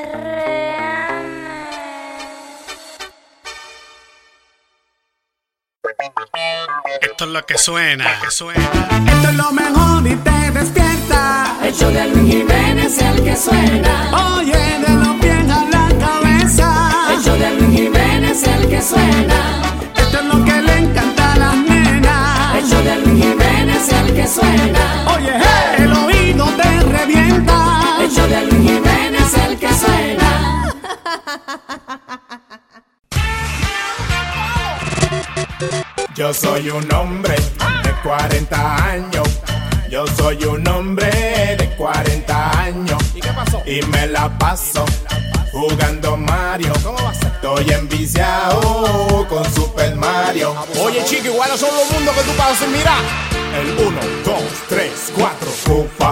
Esto es lo que suena. que suena. Esto es lo mejor y te despierta. El show de Luis Jiménez es el que suena. Oye, de los pies a la cabeza. El show de Luis Jiménez es el que suena. Esto es lo que le encanta a las nenas. El show de Luis Jiménez es el que suena. Oye, hey, el oído te revienta. El show de Luis Jiménez es el que suena. Yo soy un hombre de 40 años. Yo soy un hombre de 40 años. ¿Y qué pasó? Y me la paso jugando Mario. ¿Cómo va a ser? Estoy enviciado con Super Mario. Oye, chico, igual son los mundos que tú pasas sin mirar. El 1, 2, 3, 4, Cupa.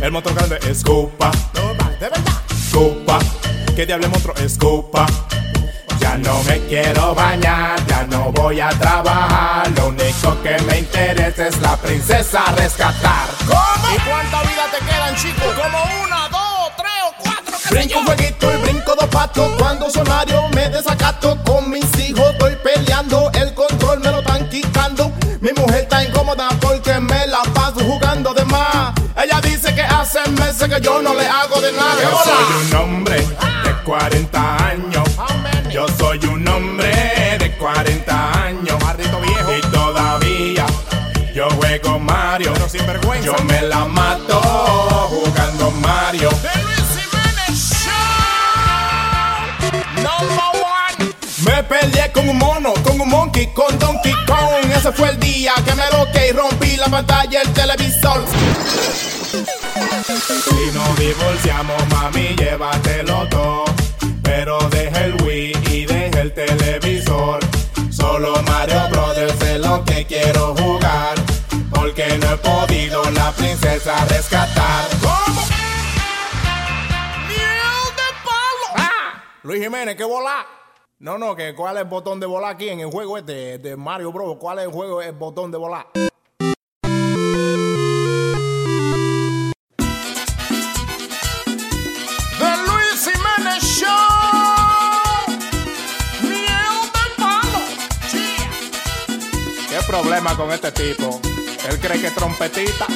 El motor grande es Cupa. De verdad. Cupa. ¿Qué diablo monstruo es Cupa? Ya no me quiero bañar, no voy a trabajar. Lo único que me interesa es la princesa rescatar. ¿Cómo? ¿Y cuánta vida te quedan, chicos? Como una, dos, tres o cuatro. qué Brinco un jueguito y brinco dos patos. Cuando soy Mario me desacato. Con mis hijos estoy peleando. El control me lo están quitando. Mi mujer está incómoda porque me la paso jugando de más. Ella dice que hace meses que yo no le hago de nada. Yo soy un hombre de 40 años. Mario. Pero sin vergüenza. Yo me la mato jugando Mario. Number one. Me peleé con un mono, con un monkey, con Donkey Kong. Ese fue el día que me loqué y rompí la pantalla del televisor. Si nos divorciamos, mami, llévatelo todo. Pero deja el Wii y deja el televisor. Solo Mario Brothers es lo que quiero princesa a rescatar. ¿Cómo? ¡Ah! Luis Jiménez, ¿qué volá? No, no, que cuál es el botón de volar aquí en el juego este de Mario Bros. ¿Cuál es el juego, el botón de volar? The Luis Jiménez Show. Miel de palo. ¿Qué problema con este tipo? Él cree que es trompetita.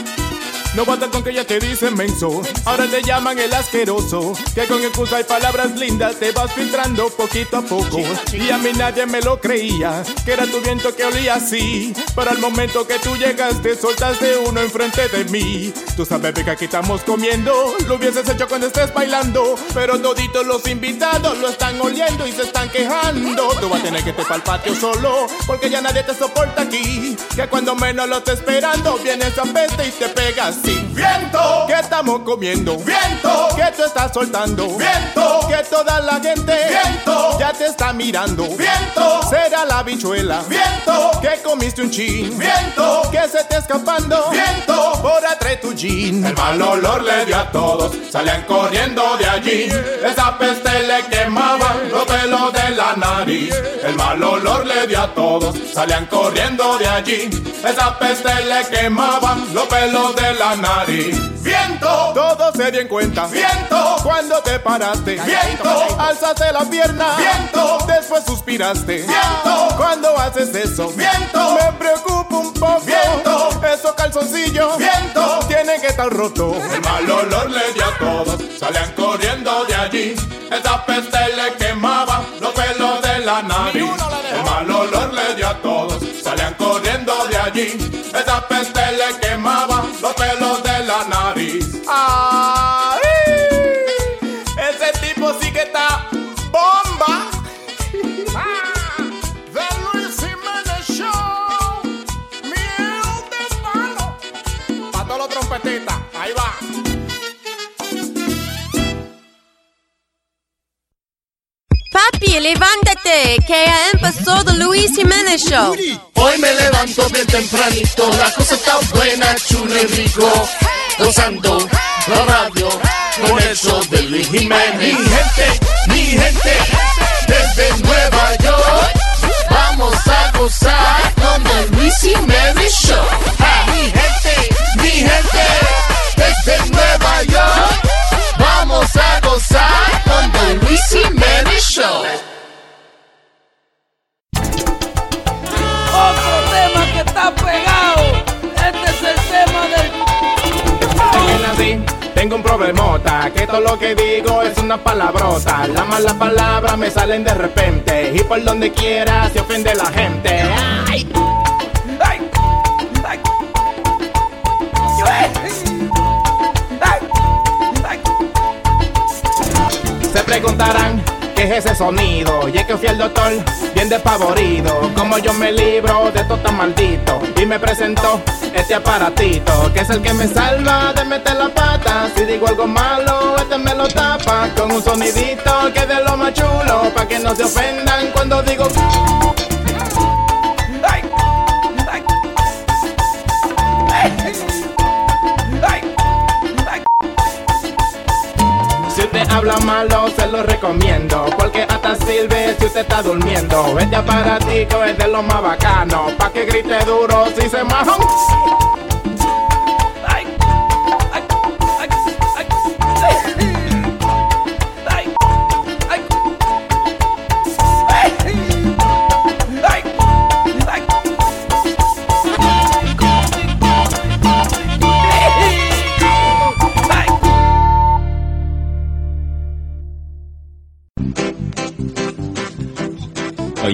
No basta con que ya te dicen menso, ahora te llaman el asqueroso. Que con excusa y palabras lindas te vas filtrando poquito a poco. Y a mí nadie me lo creía, que era tu viento que olía así. Pero al momento que tú llegaste, soltaste uno enfrente de mí. Tú sabes que aquí estamos comiendo, lo hubieses hecho cuando estés bailando. Pero toditos los invitados lo están oliendo y se están quejando. Tú vas a tener que te al patio solo, porque ya nadie te soporta aquí. Que cuando menos lo estés esperando, vienes a peste y te pegas sin viento. ¿Qué estamos comiendo? Viento. ¿Qué tú estás soltando? Viento. Que toda la gente viento. ya te está mirando. Viento. Será la bichuela. Viento. Que comiste un chin. Viento. Que se te escapando. Viento. Por atrás tu jean. El mal olor le dio a todos. Salían corriendo de allí. Esa peste le quemaba los pelos de la nariz. El mal olor le dio a todos. Salían corriendo de allí. Esa peste le quemaba los pelos de la nariz. Viento, todos se dieron cuenta. Viento, cuando te paraste. Viento, alzaste la pierna. Viento, después suspiraste. Viento, cuando haces eso. Viento, me preocupa un poco. Viento, esos calzoncillos. Viento, tienen que estar rotos. El mal olor le dio a todos. Salían corriendo de allí. Esa peste le quemaba los pelos de la nariz. El mal olor le dio a todos. Salían corriendo de allí. Esa peste le quemaba los pelos de Papi, levántate, que ya empezó The Luis Jiménez Show. Hoy me levanto bien tempranito, la cosa está buena, chulo y rico. Gozando la radio con el show de Luis Jiménez. Mi gente, mi gente, desde Nueva York, vamos a gozar con Luis Jiménez malas palabras me salen de repente. Y por donde quiera se ofende la gente. Se preguntarán qué es ese sonido y es que fui al doctor bien despavorido. Como yo me libro de todo tan maldito. Y me presentó este aparatito que es el que me salva de meter la pata. Si digo algo malo me lo tapa con un sonidito que es de lo más chulo para que no se ofendan cuando digo Ay, ay, ay, ay. Si usted habla malo, se lo recomiendo. Porque hasta sirve si usted está durmiendo. Este aparatico es de lo más bacano. Pa' que grite duro si se maja.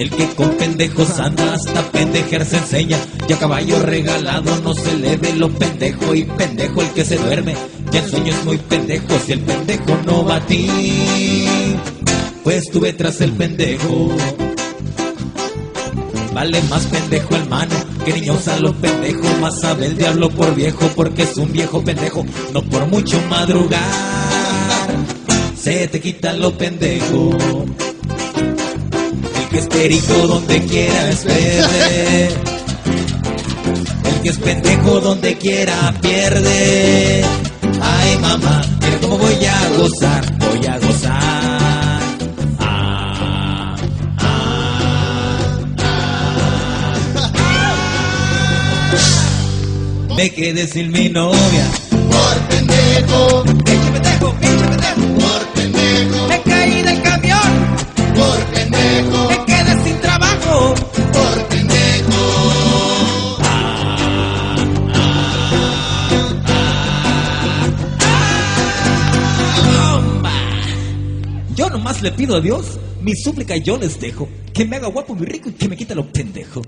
El que con pendejos anda hasta pendejer se enseña. Y a caballo regalado no se le ve lo pendejo. Y pendejo el que se duerme. Y en sueño es muy pendejo. Si el pendejo no va a ti, pues estuve tras el pendejo. Vale más pendejo el mano que niño usa los pendejos. Más sabe el diablo por viejo porque es un viejo pendejo. No por mucho madrugar, se te quita lo pendejo. Que es perico donde quiera es verde. El que es pendejo donde quiera pierde. Ay mamá, mira cómo voy a gozar, voy a gozar. Me quedé sin mi novia. Por pendejo, Le pido a Dios, mi súplica yo les dejo, que me haga guapo, muy rico y que me quite lo pendejo.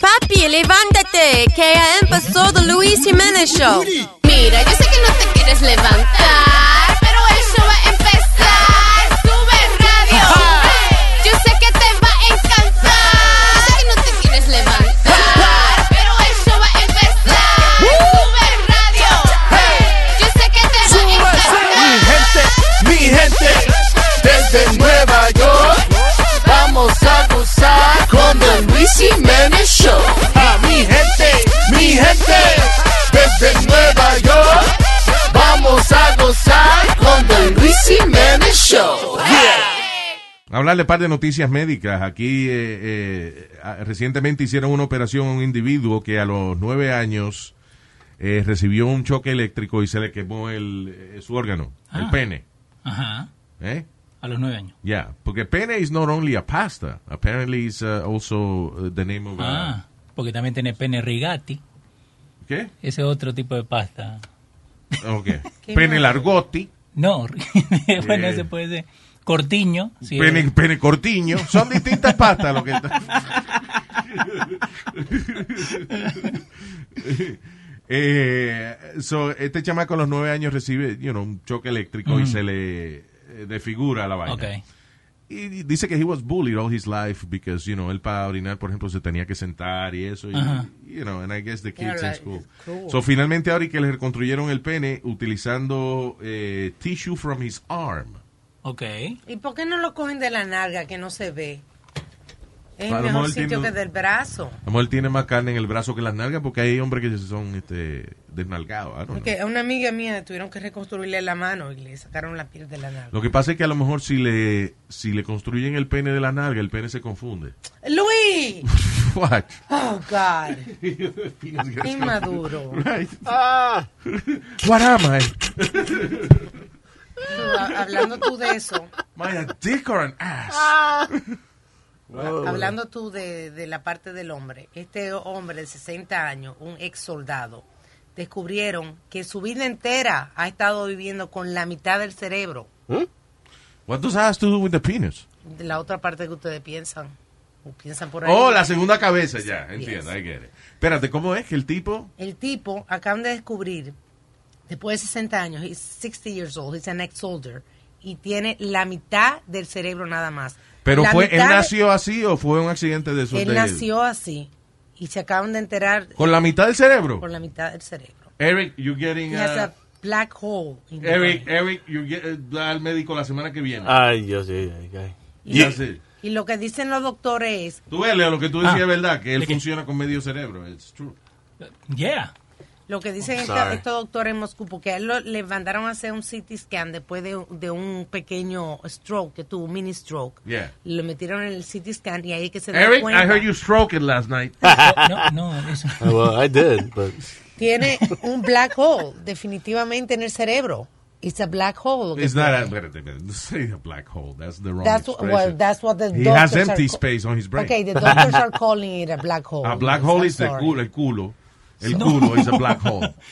Papi, levántate, que ya empezó The Luis Jiménez Show. Mira, yo sé que no te quieres levantar, Mi gente, desde Nueva York, vamos a gozar con The Luis Jiménez Show. A mi gente, mi gente, desde Nueva York, vamos a gozar con The Luis Jiménez Show. Yeah. Hablarle par de noticias médicas. Aquí eh, eh, recientemente hicieron una operación a un individuo que a los nueve años eh, recibió un choque eléctrico y se le quemó el, eh, su órgano, el Ah. pene. Ajá. ¿Eh? A los nueve años. Yeah, porque pene is not only a pasta. Apparently it's uh, also uh, the name of a... Ah, porque también tiene pene rigati. ¿Qué? Ese otro tipo de pasta. Ok. pene largotti. No, bueno, Eh. ese puede ser cortiño. sí, pene, pene cortiño. Son distintas pastas lo que eh, so, este chamaco a los nueve años recibe you know, un choque eléctrico y Mm. se le eh, desfigura la vaina. Ok. Y dice que he was bullied all his life because, you know, él para orinar, por ejemplo, se tenía que sentar y eso. Y, Ajá. you know, and I guess the Yeah, kids in school. cool. So, finalmente ahora y que le reconstruyeron el pene utilizando eh, tissue from his arm. Ok. ¿Y por qué no lo cogen de la nalga que no se ve? Es el mejor sitio tiene- que del brazo. A lo mejor tiene más carne en el brazo que en las nalgas porque hay hombres que son este, desnalgados. Know. Porque a una amiga mía tuvieron que reconstruirle la mano y le sacaron la piel de la nalga. Lo que pasa es que a lo mejor si le, si le construyen el pene de la nalga, el pene se confunde. ¡Luis! What? Oh, God. Inmaduro. Right. Ah. What am I? Ha- Hablando tú de eso. Am I a dick or an ass? Ah. Oh. Hablando tú de, de la parte del hombre, este hombre de 60 años, un ex soldado, descubrieron que su vida entera ha estado viviendo con la mitad del cerebro, What does that have to do with the penis? la otra parte que ustedes piensan. O piensan por ahí. Oh, la segunda cabeza, ya, entiendo, I get it. Espérate, ¿cómo es que el tipo? El tipo acaban de descubrir, después de 60 años, he's 60 years old, he's an ex soldier, y tiene la mitad del cerebro nada más. Pero La fue, él nació así o fue un accidente de esos Él de- nació así, y se acaban de enterar ¿Con la mitad del cerebro? por la mitad del cerebro. Eric, you getting... He has a black hole. in the Eric. Eric, you get, uh, va al médico la semana que viene. Ay, Dios, sí, ay, ay. Y. Y lo que dicen los doctores es, Tú ves, Leo, lo que tú decías Ah. es verdad, que él funciona con medio cerebro. It's true. Yeah. Lo que dicen estos, estos doctores en Moscú, porque a él lo- le mandaron a hacer un CT scan después de, de un pequeño stroke, que tuvo un mini stroke. Yeah. Le metieron en el CT scan y ahí que se Eric, cuenta. I heard you stroking last night. No, no, eso. Oh, well, I did, but Tiene un black hole, definitivamente en el cerebro. It's a black hole. It's not a, espérate, espérate, don't say a black hole. That's the wrong That's what, expression. well, that's what the He doctors has empty space on his brain. Okay, the doctors are calling it a black hole. A black Yes, hole I'm is the culo, el culo. El No. culo is a black hole.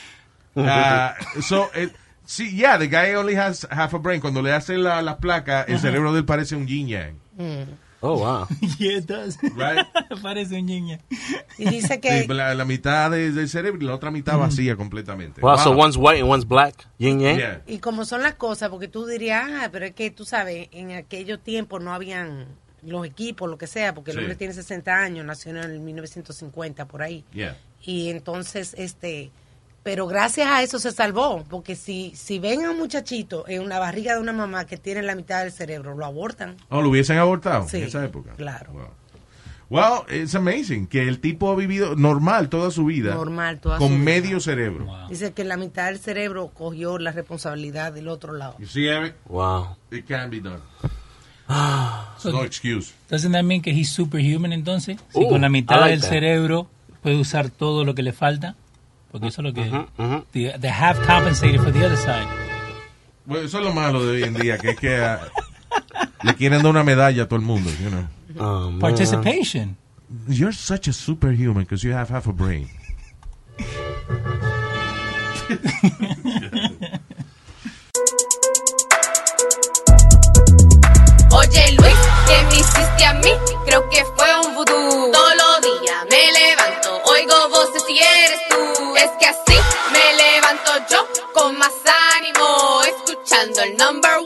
Uh, so, it, see, yeah, the guy only has half a brain. Cuando le hacen la, la placa, el Ajá. cerebro de él parece un yin yang. Mm. Oh, wow. yeah, it does. Right. Parece un ñeña. Y dice que Sí, la, la mitad de- del cerebro y la otra mitad vacía completamente. Wow, so Wow. one's white and one's black. Yin yang. Yeah. Y como son las cosas, porque tú dirías, ah, pero es que tú sabes, en aquellos tiempos no habían los equipos, lo que sea, porque el Sí. hombre tiene 60 años, nació en el 1950, por ahí. Yeah. Y entonces, este, pero gracias a eso se salvó, porque si, si ven a un muchachito en la barriga de una mamá que tiene la mitad del cerebro, lo abortan. Oh, lo hubiesen abortado Sí, en esa época. claro. Wow. Well, it's amazing que el tipo ha vivido normal toda su vida. Normal toda con su vida. medio cerebro. Dice que la mitad del cerebro cogió la responsabilidad del otro lado. You see, Eric? Wow. It can be done. So- no excuse. Doesn't that mean que he's superhuman entonces? Si Uh, con la mitad like del that. cerebro puede usar todo lo que le falta. Porque eso es lo que... Ujú, the- they have compensated for the other side. Bueno, eso es lo malo de hoy en día, que es que ah, le quieren dar una medalla a todo el mundo, you know. Oh. Participation. You're such a superhuman because you have half a brain. Oye Luis, ¿qué me hiciste a mí? Creo que fue un vudú. Me levanto, y eres tú. Es que así me levanto yo con más ánimo, escuchando el number one.